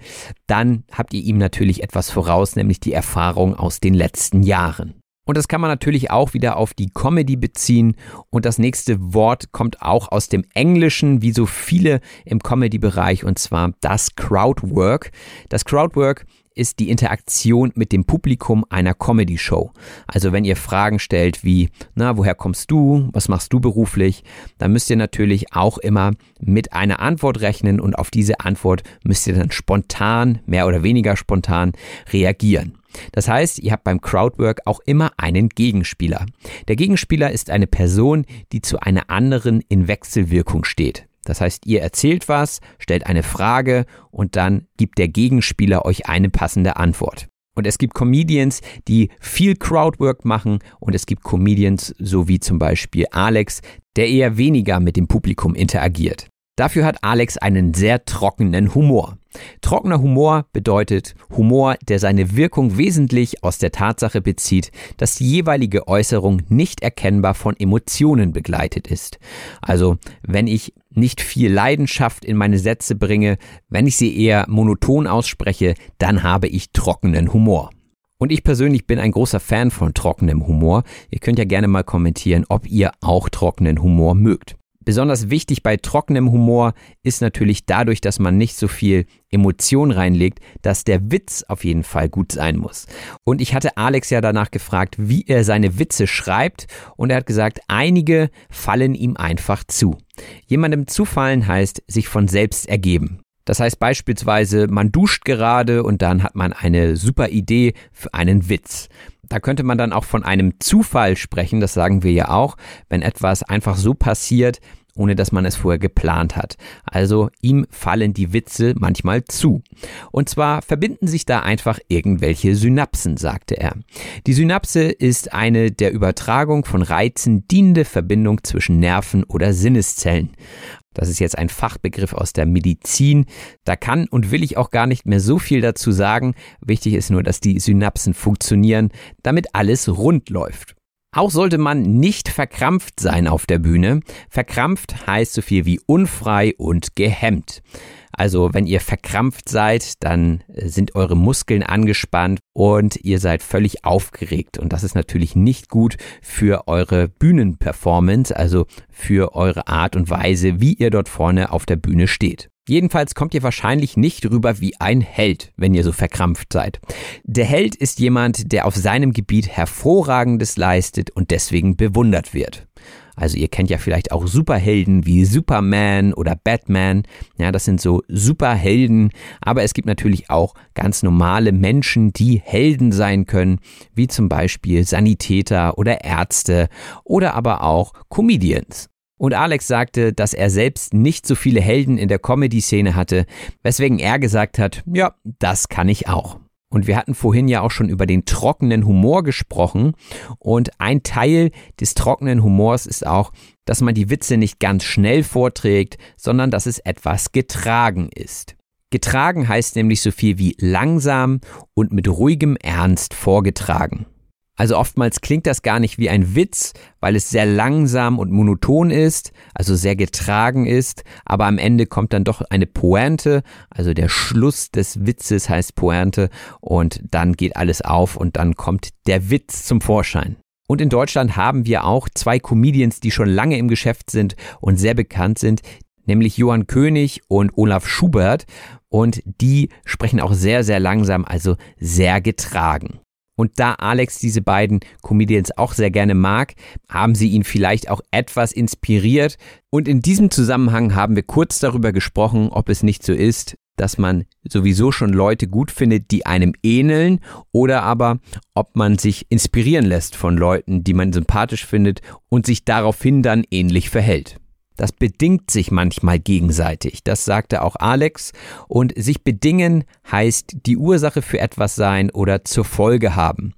dann habt ihr ihm natürlich etwas voraus, nämlich die Erfahrung aus den letzten Jahren. Und das kann man natürlich auch wieder auf die Comedy beziehen. Und das nächste Wort kommt auch aus dem Englischen, wie so viele im Comedy-Bereich, und zwar das Crowdwork. Das Crowdwork ist die Interaktion mit dem Publikum einer Comedy-Show. Also wenn ihr Fragen stellt wie, na, woher kommst du? Was machst du beruflich? Dann müsst ihr natürlich auch immer mit einer Antwort rechnen und auf diese Antwort müsst ihr dann spontan, mehr oder weniger spontan reagieren. Das heißt, ihr habt beim Crowdwork auch immer einen Gegenspieler. Der Gegenspieler ist eine Person, die zu einer anderen in Wechselwirkung steht. Das heißt, ihr erzählt was, stellt eine Frage und dann gibt der Gegenspieler euch eine passende Antwort. Und es gibt Comedians, die viel Crowdwork machen und es gibt Comedians, so wie zum Beispiel Alex, der eher weniger mit dem Publikum interagiert. Dafür hat Alex einen sehr trockenen Humor. Trockener Humor bedeutet Humor, der seine Wirkung wesentlich aus der Tatsache bezieht, dass die jeweilige Äußerung nicht erkennbar von Emotionen begleitet ist. Also, wenn ich nicht viel Leidenschaft in meine Sätze bringe, wenn ich sie eher monoton ausspreche, dann habe ich trockenen Humor. Und ich persönlich bin ein großer Fan von trockenem Humor. Ihr könnt ja gerne mal kommentieren, ob ihr auch trockenen Humor mögt. Besonders wichtig bei trockenem Humor ist natürlich dadurch, dass man nicht so viel Emotion reinlegt, dass der Witz auf jeden Fall gut sein muss. Und ich hatte Alex ja danach gefragt, wie er seine Witze schreibt und er hat gesagt, einige fallen ihm einfach zu. Jemandem zufallen heißt sich von selbst ergeben. Das heißt beispielsweise, man duscht gerade und dann hat man eine super Idee für einen Witz. Da könnte man dann auch von einem Zufall sprechen, das sagen wir ja auch, wenn etwas einfach so passiert ohne dass man es vorher geplant hat. Also ihm fallen die Witze manchmal zu. Und zwar verbinden sich da einfach irgendwelche Synapsen, sagte er. Die Synapse ist eine der Übertragung von Reizen dienende Verbindung zwischen Nerven oder Sinneszellen. Das ist jetzt ein Fachbegriff aus der Medizin. Da kann und will ich auch gar nicht mehr so viel dazu sagen. Wichtig ist nur, dass die Synapsen funktionieren, damit alles rund läuft. Auch sollte man nicht verkrampft sein auf der Bühne. Verkrampft heißt so viel wie unfrei und gehemmt. Also wenn ihr verkrampft seid, dann sind eure Muskeln angespannt und ihr seid völlig aufgeregt. Und das ist natürlich nicht gut für eure Bühnenperformance, also für eure Art und Weise, wie ihr dort vorne auf der Bühne steht. Jedenfalls kommt ihr wahrscheinlich nicht rüber wie ein Held, wenn ihr so verkrampft seid. Der Held ist jemand, der auf seinem Gebiet hervorragendes leistet und deswegen bewundert wird. Also ihr kennt ja vielleicht auch Superhelden wie Superman oder Batman. Ja, das sind so Superhelden. Aber es gibt natürlich auch ganz normale Menschen, die Helden sein können, wie zum Beispiel Sanitäter oder Ärzte oder aber auch Comedians. Und Alex sagte, dass er selbst nicht so viele Helden in der Comedy-Szene hatte, weswegen er gesagt hat, ja, das kann ich auch. Und wir hatten vorhin ja auch schon über den trockenen Humor gesprochen. Und ein Teil des trockenen Humors ist auch, dass man die Witze nicht ganz schnell vorträgt, sondern dass es etwas getragen ist. Getragen heißt nämlich so viel wie langsam und mit ruhigem Ernst vorgetragen. Also oftmals klingt das gar nicht wie ein Witz, weil es sehr langsam und monoton ist, also sehr getragen ist, aber am Ende kommt dann doch eine Pointe, also der Schluss des Witzes heißt Pointe und dann geht alles auf und dann kommt der Witz zum Vorschein. Und in Deutschland haben wir auch zwei Comedians, die schon lange im Geschäft sind und sehr bekannt sind, nämlich Johann König und Olaf Schubert. Und die sprechen auch sehr, sehr langsam, also sehr getragen. Und da Alex diese beiden Comedians auch sehr gerne mag, haben sie ihn vielleicht auch etwas inspiriert. Und in diesem Zusammenhang haben wir kurz darüber gesprochen, ob es nicht so ist, dass man sowieso schon Leute gut findet, die einem ähneln, oder aber ob man sich inspirieren lässt von Leuten, die man sympathisch findet und sich daraufhin dann ähnlich verhält. Das bedingt sich manchmal gegenseitig. Das sagte auch Alex. Und sich bedingen heißt die Ursache für etwas sein oder zur Folge haben.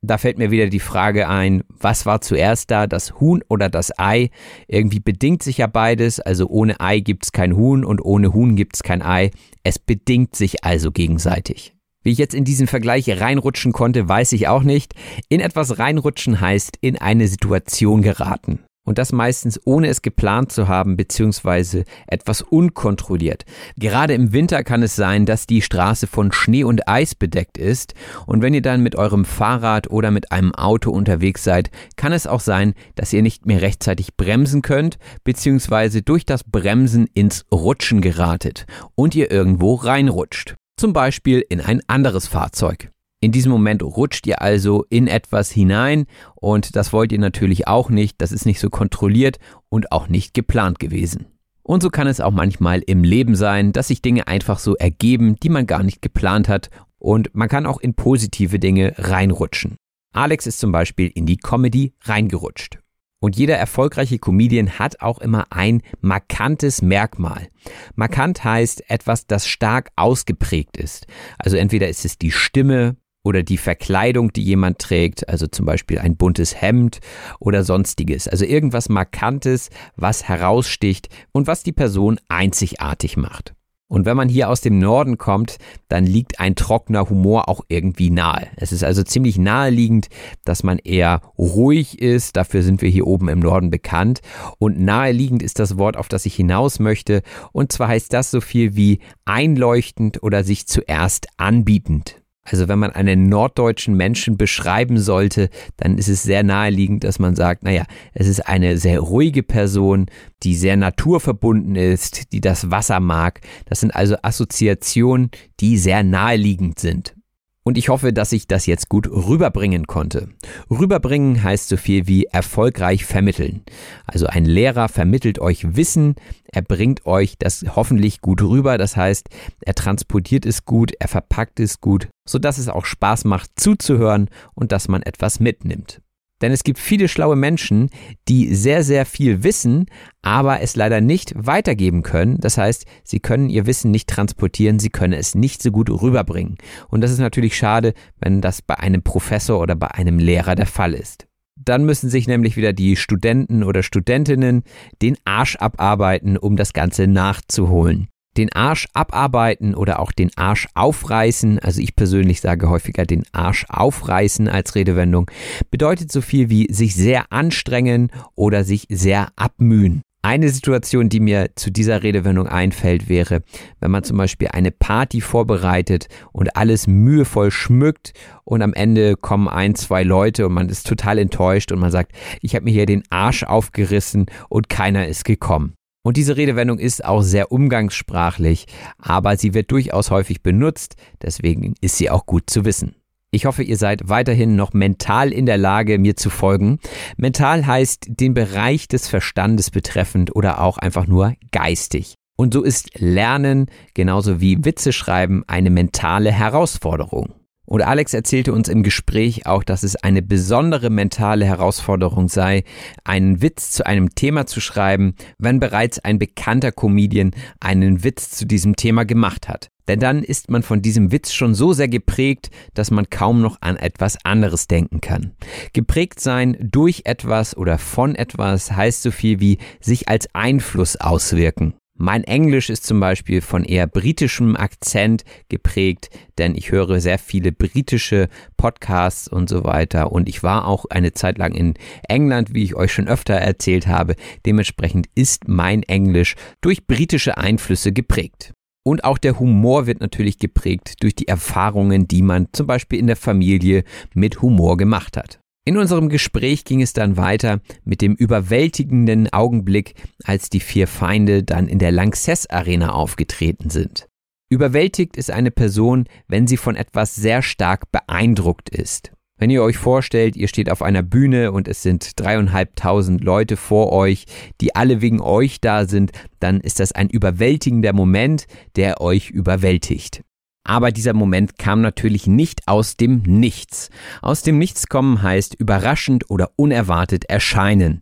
Da fällt mir wieder die Frage ein, was war zuerst da, das Huhn oder das Ei? Irgendwie bedingt sich ja beides, also ohne Ei gibt's kein Huhn und ohne Huhn gibt's kein Ei. Es bedingt sich also gegenseitig. Wie ich jetzt in diesen Vergleich reinrutschen konnte, weiß ich auch nicht. In etwas reinrutschen heißt in eine Situation geraten. Und das meistens ohne es geplant zu haben, beziehungsweise etwas unkontrolliert. Gerade im Winter kann es sein, dass die Straße von Schnee und Eis bedeckt ist. Und wenn ihr dann mit eurem Fahrrad oder mit einem Auto unterwegs seid, kann es auch sein, dass ihr nicht mehr rechtzeitig bremsen könnt, beziehungsweise durch das Bremsen ins Rutschen geratet und ihr irgendwo reinrutscht. Zum Beispiel in ein anderes Fahrzeug. In diesem Moment rutscht ihr also in etwas hinein und das wollt ihr natürlich auch nicht. Das ist nicht so kontrolliert und auch nicht geplant gewesen. Und so kann es auch manchmal im Leben sein, dass sich Dinge einfach so ergeben, die man gar nicht geplant hat und man kann auch in positive Dinge reinrutschen. Alex ist zum Beispiel in die Comedy reingerutscht. Und jeder erfolgreiche Comedian hat auch immer ein markantes Merkmal. Markant heißt etwas, das stark ausgeprägt ist. Also entweder ist es die Stimme, oder die Verkleidung, die jemand trägt, also zum Beispiel ein buntes Hemd oder sonstiges. Also irgendwas Markantes, was heraussticht und was die Person einzigartig macht. Und wenn man hier aus dem Norden kommt, dann liegt ein trockener Humor auch irgendwie nahe. Es ist also ziemlich naheliegend, dass man eher ruhig ist. Dafür sind wir hier oben im Norden bekannt. Und naheliegend ist das Wort, auf das ich hinaus möchte. Und zwar heißt das so viel wie einleuchtend oder sich zuerst anbietend. Also wenn man einen norddeutschen Menschen beschreiben sollte, dann ist es sehr naheliegend, dass man sagt, naja, es ist eine sehr ruhige Person, die sehr naturverbunden ist, die das Wasser mag. Das sind also Assoziationen, die sehr naheliegend sind. Und ich hoffe, dass ich das jetzt gut rüberbringen konnte. Rüberbringen heißt so viel wie erfolgreich vermitteln. Also ein Lehrer vermittelt euch Wissen, er bringt euch das hoffentlich gut rüber. Das heißt, er transportiert es gut, er verpackt es gut, sodass es auch Spaß macht zuzuhören und dass man etwas mitnimmt. Denn es gibt viele schlaue Menschen, die sehr, sehr viel wissen, aber es leider nicht weitergeben können. Das heißt, sie können ihr Wissen nicht transportieren, sie können es nicht so gut rüberbringen. Und das ist natürlich schade, wenn das bei einem Professor oder bei einem Lehrer der Fall ist. Dann müssen sich nämlich wieder die Studenten oder Studentinnen den Arsch abarbeiten, um das Ganze nachzuholen den Arsch abarbeiten oder auch den Arsch aufreißen, also ich persönlich sage häufiger den Arsch aufreißen als Redewendung, bedeutet so viel wie sich sehr anstrengen oder sich sehr abmühen. Eine Situation, die mir zu dieser Redewendung einfällt, wäre, wenn man zum Beispiel eine Party vorbereitet und alles mühevoll schmückt und am Ende kommen ein, zwei Leute und man ist total enttäuscht und man sagt, ich habe mir hier den Arsch aufgerissen und keiner ist gekommen. Und diese Redewendung ist auch sehr umgangssprachlich, aber sie wird durchaus häufig benutzt, deswegen ist sie auch gut zu wissen. Ich hoffe, ihr seid weiterhin noch mental in der Lage, mir zu folgen. Mental heißt den Bereich des Verstandes betreffend oder auch einfach nur geistig. Und so ist Lernen genauso wie Witze schreiben eine mentale Herausforderung. Und Alex erzählte uns im Gespräch auch, dass es eine besondere mentale Herausforderung sei, einen Witz zu einem Thema zu schreiben, wenn bereits ein bekannter Comedian einen Witz zu diesem Thema gemacht hat. Denn dann ist man von diesem Witz schon so sehr geprägt, dass man kaum noch an etwas anderes denken kann. Geprägt sein durch etwas oder von etwas heißt so viel wie sich als Einfluss auswirken. Mein Englisch ist zum Beispiel von eher britischem Akzent geprägt, denn ich höre sehr viele britische Podcasts und so weiter. Und ich war auch eine Zeit lang in England, wie ich euch schon öfter erzählt habe. Dementsprechend ist mein Englisch durch britische Einflüsse geprägt. Und auch der Humor wird natürlich geprägt durch die Erfahrungen, die man zum Beispiel in der Familie mit Humor gemacht hat. In unserem Gespräch ging es dann weiter mit dem überwältigenden Augenblick, als die vier Feinde dann in der Lanxess Arena aufgetreten sind. Überwältigt ist eine Person, wenn sie von etwas sehr stark beeindruckt ist. Wenn ihr euch vorstellt, ihr steht auf einer Bühne und es sind dreieinhalbtausend Leute vor euch, die alle wegen euch da sind, dann ist das ein überwältigender Moment, der euch überwältigt. Aber dieser Moment kam natürlich nicht aus dem Nichts. Aus dem Nichts kommen heißt überraschend oder unerwartet erscheinen.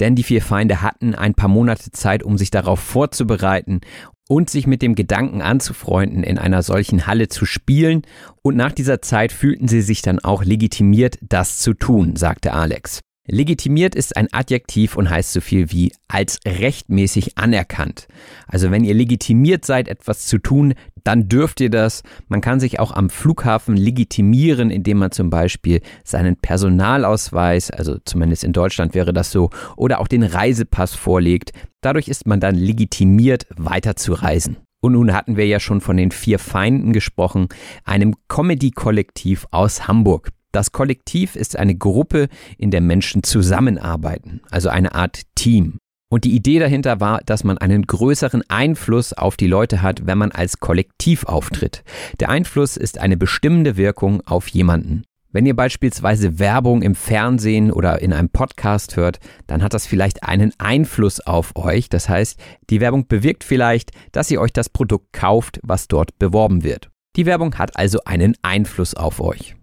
Denn die vier Feinde hatten ein paar Monate Zeit, um sich darauf vorzubereiten und sich mit dem Gedanken anzufreunden, in einer solchen Halle zu spielen. Und nach dieser Zeit fühlten sie sich dann auch legitimiert, das zu tun, sagte Alex. Legitimiert ist ein Adjektiv und heißt so viel wie als rechtmäßig anerkannt. Also wenn ihr legitimiert seid, etwas zu tun, dann dürft ihr das. Man kann sich auch am Flughafen legitimieren, indem man zum Beispiel seinen Personalausweis, also zumindest in Deutschland wäre das so, oder auch den Reisepass vorlegt. Dadurch ist man dann legitimiert, weiterzureisen. Und nun hatten wir ja schon von den vier Feinden gesprochen, einem Comedy-Kollektiv aus Hamburg. Das Kollektiv ist eine Gruppe, in der Menschen zusammenarbeiten, also eine Art Team. Und die Idee dahinter war, dass man einen größeren Einfluss auf die Leute hat, wenn man als Kollektiv auftritt. Der Einfluss ist eine bestimmende Wirkung auf jemanden. Wenn ihr beispielsweise Werbung im Fernsehen oder in einem Podcast hört, dann hat das vielleicht einen Einfluss auf euch. Das heißt, die Werbung bewirkt vielleicht, dass ihr euch das Produkt kauft, was dort beworben wird. Die Werbung hat also einen Einfluss auf euch.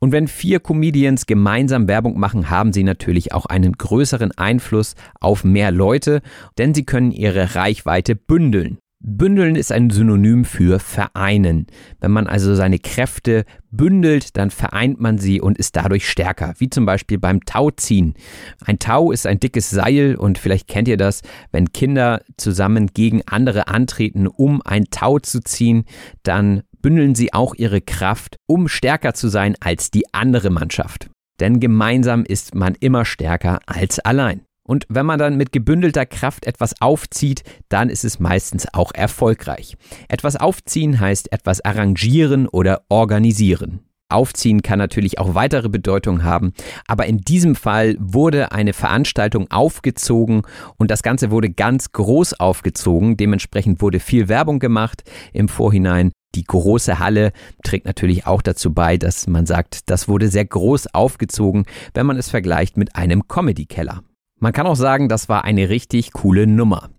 Und wenn vier Comedians gemeinsam Werbung machen, haben sie natürlich auch einen größeren Einfluss auf mehr Leute, denn sie können ihre Reichweite bündeln. Bündeln ist ein Synonym für vereinen. Wenn man also seine Kräfte bündelt, dann vereint man sie und ist dadurch stärker, wie zum Beispiel beim Tauziehen. Ein Tau ist ein dickes Seil und vielleicht kennt ihr das, wenn Kinder zusammen gegen andere antreten, um ein Tau zu ziehen, dann bündeln sie auch ihre Kraft, um stärker zu sein als die andere Mannschaft. Denn gemeinsam ist man immer stärker als allein. Und wenn man dann mit gebündelter Kraft etwas aufzieht, dann ist es meistens auch erfolgreich. Etwas aufziehen heißt etwas arrangieren oder organisieren. Aufziehen kann natürlich auch weitere Bedeutung haben, aber in diesem Fall wurde eine Veranstaltung aufgezogen und das Ganze wurde ganz groß aufgezogen. Dementsprechend wurde viel Werbung gemacht im Vorhinein die große Halle trägt natürlich auch dazu bei, dass man sagt, das wurde sehr groß aufgezogen, wenn man es vergleicht mit einem Comedy-Keller. Man kann auch sagen, das war eine richtig coole Nummer.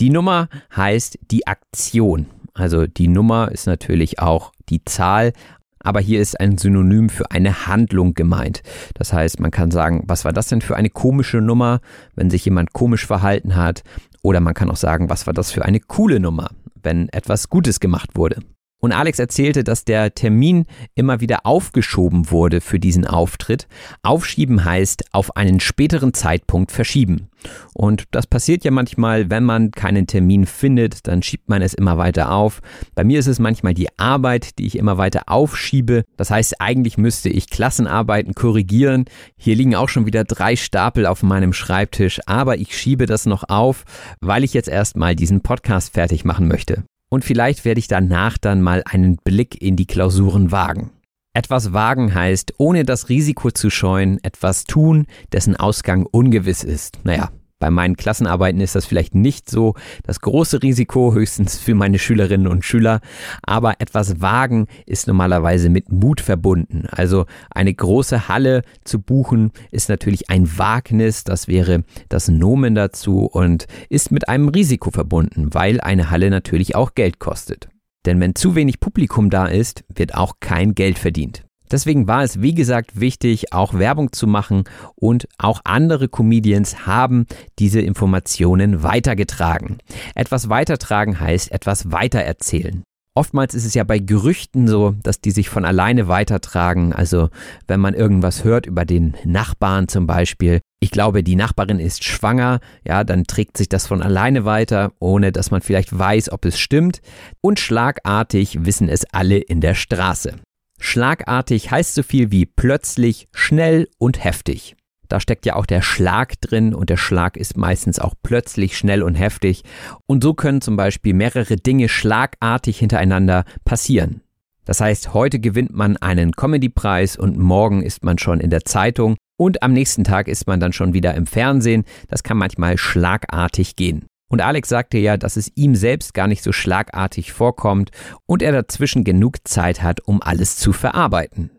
Die Nummer heißt die Aktion. Also die Nummer ist natürlich auch die Zahl aber hier ist ein Synonym für eine Handlung gemeint. Das heißt, man kann sagen, was war das denn für eine komische Nummer, wenn sich jemand komisch verhalten hat, oder man kann auch sagen, was war das für eine coole Nummer, wenn etwas Gutes gemacht wurde. Und Alex erzählte, dass der Termin immer wieder aufgeschoben wurde für diesen Auftritt. Aufschieben heißt auf einen späteren Zeitpunkt verschieben. Und das passiert ja manchmal, wenn man keinen Termin findet, dann schiebt man es immer weiter auf. Bei mir ist es manchmal die Arbeit, die ich immer weiter aufschiebe. Das heißt, eigentlich müsste ich Klassenarbeiten korrigieren. Hier liegen auch schon wieder drei Stapel auf meinem Schreibtisch, aber ich schiebe das noch auf, weil ich jetzt erstmal diesen Podcast fertig machen möchte. Und vielleicht werde ich danach dann mal einen Blick in die Klausuren wagen. Etwas wagen heißt, ohne das Risiko zu scheuen, etwas tun, dessen Ausgang ungewiss ist. Naja, bei meinen Klassenarbeiten ist das vielleicht nicht so das große Risiko, höchstens für meine Schülerinnen und Schüler, aber etwas wagen ist normalerweise mit Mut verbunden. Also eine große Halle zu buchen ist natürlich ein Wagnis, das wäre das Nomen dazu und ist mit einem Risiko verbunden, weil eine Halle natürlich auch Geld kostet. Denn wenn zu wenig Publikum da ist, wird auch kein Geld verdient. Deswegen war es, wie gesagt, wichtig, auch Werbung zu machen und auch andere Comedians haben diese Informationen weitergetragen. Etwas weitertragen heißt etwas weitererzählen. Oftmals ist es ja bei Gerüchten so, dass die sich von alleine weitertragen. Also wenn man irgendwas hört über den Nachbarn zum Beispiel. Ich glaube, die Nachbarin ist schwanger, ja, dann trägt sich das von alleine weiter, ohne dass man vielleicht weiß, ob es stimmt. Und schlagartig wissen es alle in der Straße. Schlagartig heißt so viel wie plötzlich, schnell und heftig. Da steckt ja auch der Schlag drin und der Schlag ist meistens auch plötzlich, schnell und heftig. Und so können zum Beispiel mehrere Dinge schlagartig hintereinander passieren. Das heißt, heute gewinnt man einen Comedy-Preis und morgen ist man schon in der Zeitung und am nächsten Tag ist man dann schon wieder im Fernsehen. Das kann manchmal schlagartig gehen. Und Alex sagte ja, dass es ihm selbst gar nicht so schlagartig vorkommt und er dazwischen genug Zeit hat, um alles zu verarbeiten.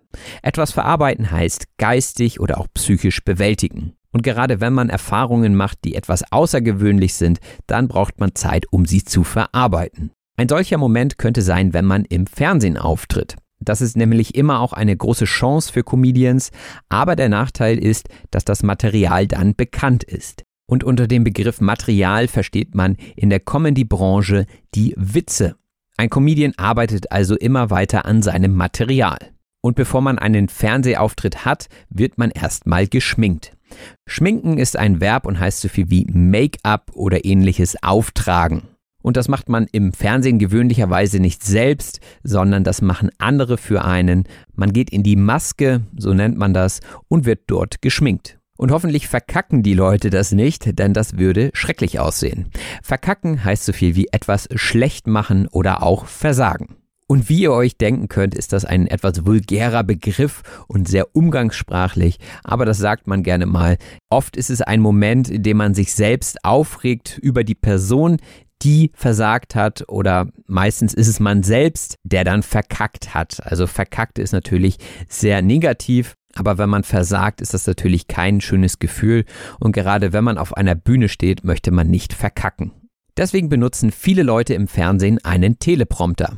Etwas verarbeiten heißt geistig oder auch psychisch bewältigen. Und gerade wenn man Erfahrungen macht, die etwas außergewöhnlich sind, dann braucht man Zeit, um sie zu verarbeiten. Ein solcher Moment könnte sein, wenn man im Fernsehen auftritt. Das ist nämlich immer auch eine große Chance für Comedians, aber der Nachteil ist, dass das Material dann bekannt ist. Und unter dem Begriff Material versteht man in der Comedy-Branche die Witze. Ein Comedian arbeitet also immer weiter an seinem Material. Und bevor man einen Fernsehauftritt hat, wird man erstmal geschminkt. Schminken ist ein Verb und heißt so viel wie Make-up oder ähnliches auftragen. Und das macht man im Fernsehen gewöhnlicherweise nicht selbst, sondern das machen andere für einen. Man geht in die Maske, so nennt man das, und wird dort geschminkt. Und hoffentlich verkacken die Leute das nicht, denn das würde schrecklich aussehen. Verkacken heißt so viel wie etwas schlecht machen oder auch versagen. Und wie ihr euch denken könnt, ist das ein etwas vulgärer Begriff und sehr umgangssprachlich, aber das sagt man gerne mal. Oft ist es ein Moment, in dem man sich selbst aufregt über die Person, die versagt hat oder meistens ist es man selbst, der dann verkackt hat. Also verkackt ist natürlich sehr negativ aber wenn man versagt, ist das natürlich kein schönes Gefühl und gerade wenn man auf einer Bühne steht, möchte man nicht verkacken. Deswegen benutzen viele Leute im Fernsehen einen Teleprompter.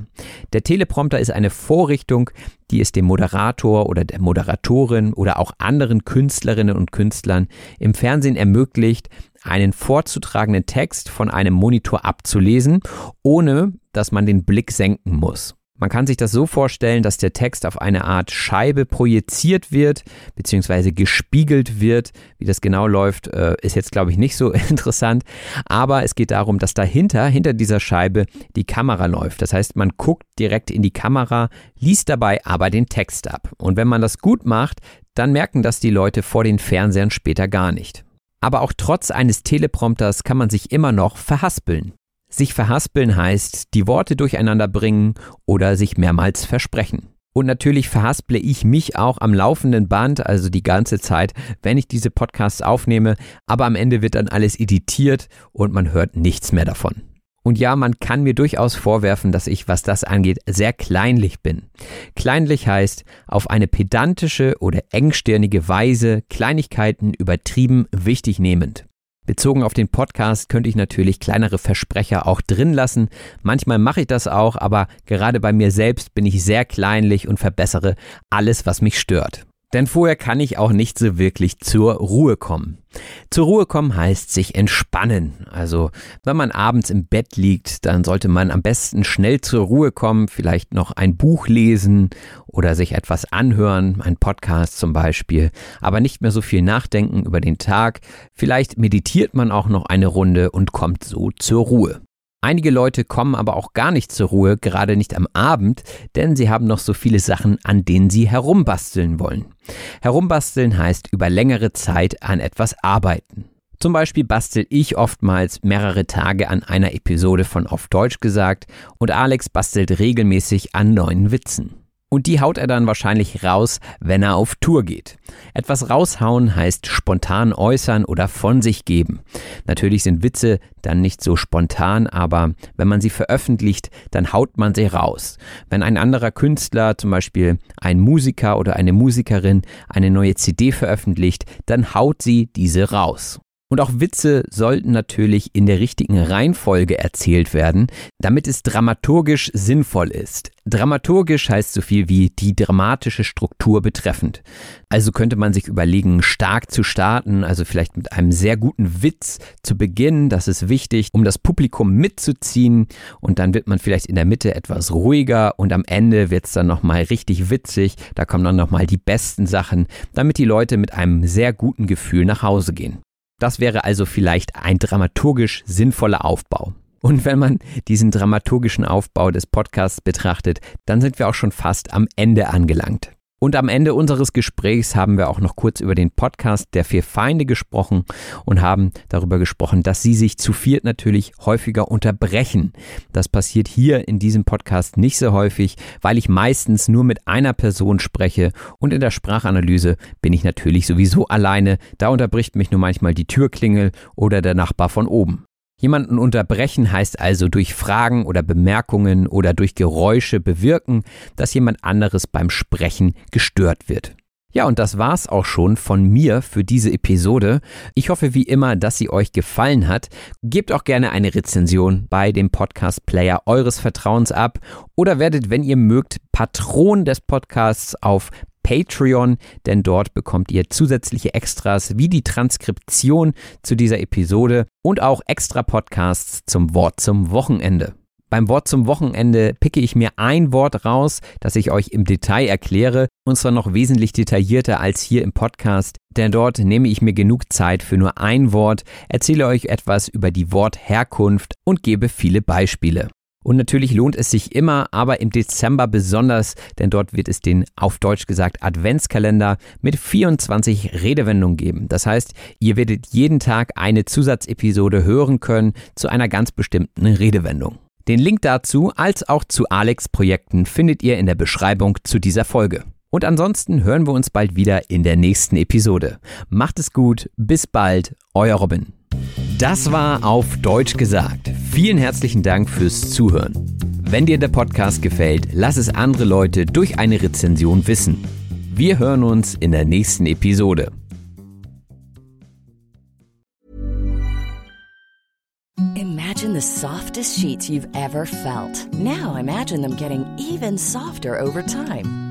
Der Teleprompter ist eine Vorrichtung, die es dem Moderator oder der Moderatorin oder auch anderen Künstlerinnen und Künstlern im Fernsehen ermöglicht, einen vorzutragenden Text von einem Monitor abzulesen, ohne dass man den Blick senken muss. Man kann sich das so vorstellen, dass der Text auf eine Art Scheibe projiziert wird, beziehungsweise gespiegelt wird. Wie das genau läuft, äh, ist jetzt, glaube ich, nicht so interessant. Aber es geht darum, dass dahinter, hinter dieser Scheibe, die Kamera läuft. Das heißt, man guckt direkt in die Kamera, liest dabei aber den Text ab. Und wenn man das gut macht, dann merken das die Leute vor den Fernsehern später gar nicht. Aber auch trotz eines Teleprompters kann man sich immer noch verhaspeln. Sich verhaspeln heißt, die Worte durcheinander bringen oder sich mehrmals versprechen. Und natürlich verhasple ich mich auch am laufenden Band, also die ganze Zeit, wenn ich diese Podcasts aufnehme, aber am Ende wird dann alles editiert und man hört nichts mehr davon. Und ja, man kann mir durchaus vorwerfen, dass ich, was das angeht, sehr kleinlich bin. Kleinlich heißt, auf eine pedantische oder engstirnige Weise Kleinigkeiten übertrieben wichtig nehmend. Bezogen auf den Podcast könnte ich natürlich kleinere Versprecher auch drin lassen. Manchmal mache ich das auch, aber gerade bei mir selbst bin ich sehr kleinlich und verbessere alles, was mich stört. Denn vorher kann ich auch nicht so wirklich zur Ruhe kommen. Zur Ruhe kommen heißt sich entspannen. Also wenn man abends im Bett liegt, dann sollte man am besten schnell zur Ruhe kommen, vielleicht noch ein Buch lesen oder sich etwas anhören, ein Podcast zum Beispiel, aber nicht mehr so viel nachdenken über den Tag. Vielleicht meditiert man auch noch eine Runde und kommt so zur Ruhe. Einige Leute kommen aber auch gar nicht zur Ruhe, gerade nicht am Abend, denn sie haben noch so viele Sachen, an denen sie herumbasteln wollen. Herumbasteln heißt über längere Zeit an etwas arbeiten. Zum Beispiel bastel ich oftmals mehrere Tage an einer Episode von Auf Deutsch gesagt und Alex bastelt regelmäßig an neuen Witzen. Und die haut er dann wahrscheinlich raus, wenn er auf Tour geht. Etwas raushauen heißt spontan äußern oder von sich geben. Natürlich sind Witze dann nicht so spontan, aber wenn man sie veröffentlicht, dann haut man sie raus. Wenn ein anderer Künstler, zum Beispiel ein Musiker oder eine Musikerin, eine neue CD veröffentlicht, dann haut sie diese raus. Und auch Witze sollten natürlich in der richtigen Reihenfolge erzählt werden, damit es dramaturgisch sinnvoll ist. Dramaturgisch heißt so viel wie die dramatische Struktur betreffend. Also könnte man sich überlegen, stark zu starten, also vielleicht mit einem sehr guten Witz zu beginnen. Das ist wichtig, um das Publikum mitzuziehen. Und dann wird man vielleicht in der Mitte etwas ruhiger und am Ende wird es dann nochmal richtig witzig. Da kommen dann nochmal die besten Sachen, damit die Leute mit einem sehr guten Gefühl nach Hause gehen. Das wäre also vielleicht ein dramaturgisch sinnvoller Aufbau. Und wenn man diesen dramaturgischen Aufbau des Podcasts betrachtet, dann sind wir auch schon fast am Ende angelangt. Und am Ende unseres Gesprächs haben wir auch noch kurz über den Podcast der vier Feinde gesprochen und haben darüber gesprochen, dass sie sich zu viert natürlich häufiger unterbrechen. Das passiert hier in diesem Podcast nicht so häufig, weil ich meistens nur mit einer Person spreche und in der Sprachanalyse bin ich natürlich sowieso alleine. Da unterbricht mich nur manchmal die Türklingel oder der Nachbar von oben. Jemanden unterbrechen heißt also durch Fragen oder Bemerkungen oder durch Geräusche bewirken, dass jemand anderes beim Sprechen gestört wird. Ja, und das war's auch schon von mir für diese Episode. Ich hoffe wie immer, dass sie euch gefallen hat. Gebt auch gerne eine Rezension bei dem Podcast Player eures Vertrauens ab oder werdet, wenn ihr mögt, Patron des Podcasts auf Patreon, denn dort bekommt ihr zusätzliche Extras wie die Transkription zu dieser Episode und auch extra Podcasts zum Wort zum Wochenende. Beim Wort zum Wochenende picke ich mir ein Wort raus, das ich euch im Detail erkläre, und zwar noch wesentlich detaillierter als hier im Podcast, denn dort nehme ich mir genug Zeit für nur ein Wort, erzähle euch etwas über die Wortherkunft und gebe viele Beispiele. Und natürlich lohnt es sich immer, aber im Dezember besonders, denn dort wird es den auf Deutsch gesagt Adventskalender mit 24 Redewendungen geben. Das heißt, ihr werdet jeden Tag eine Zusatzepisode hören können zu einer ganz bestimmten Redewendung. Den Link dazu als auch zu Alex Projekten findet ihr in der Beschreibung zu dieser Folge. Und ansonsten hören wir uns bald wieder in der nächsten Episode. Macht es gut, bis bald, euer Robin. Das war auf Deutsch gesagt. Vielen herzlichen Dank fürs Zuhören. Wenn dir der Podcast gefällt, lass es andere Leute durch eine Rezension wissen. Wir hören uns in der nächsten Episode. Imagine the softest sheets you've ever felt. Now imagine them getting even softer over time.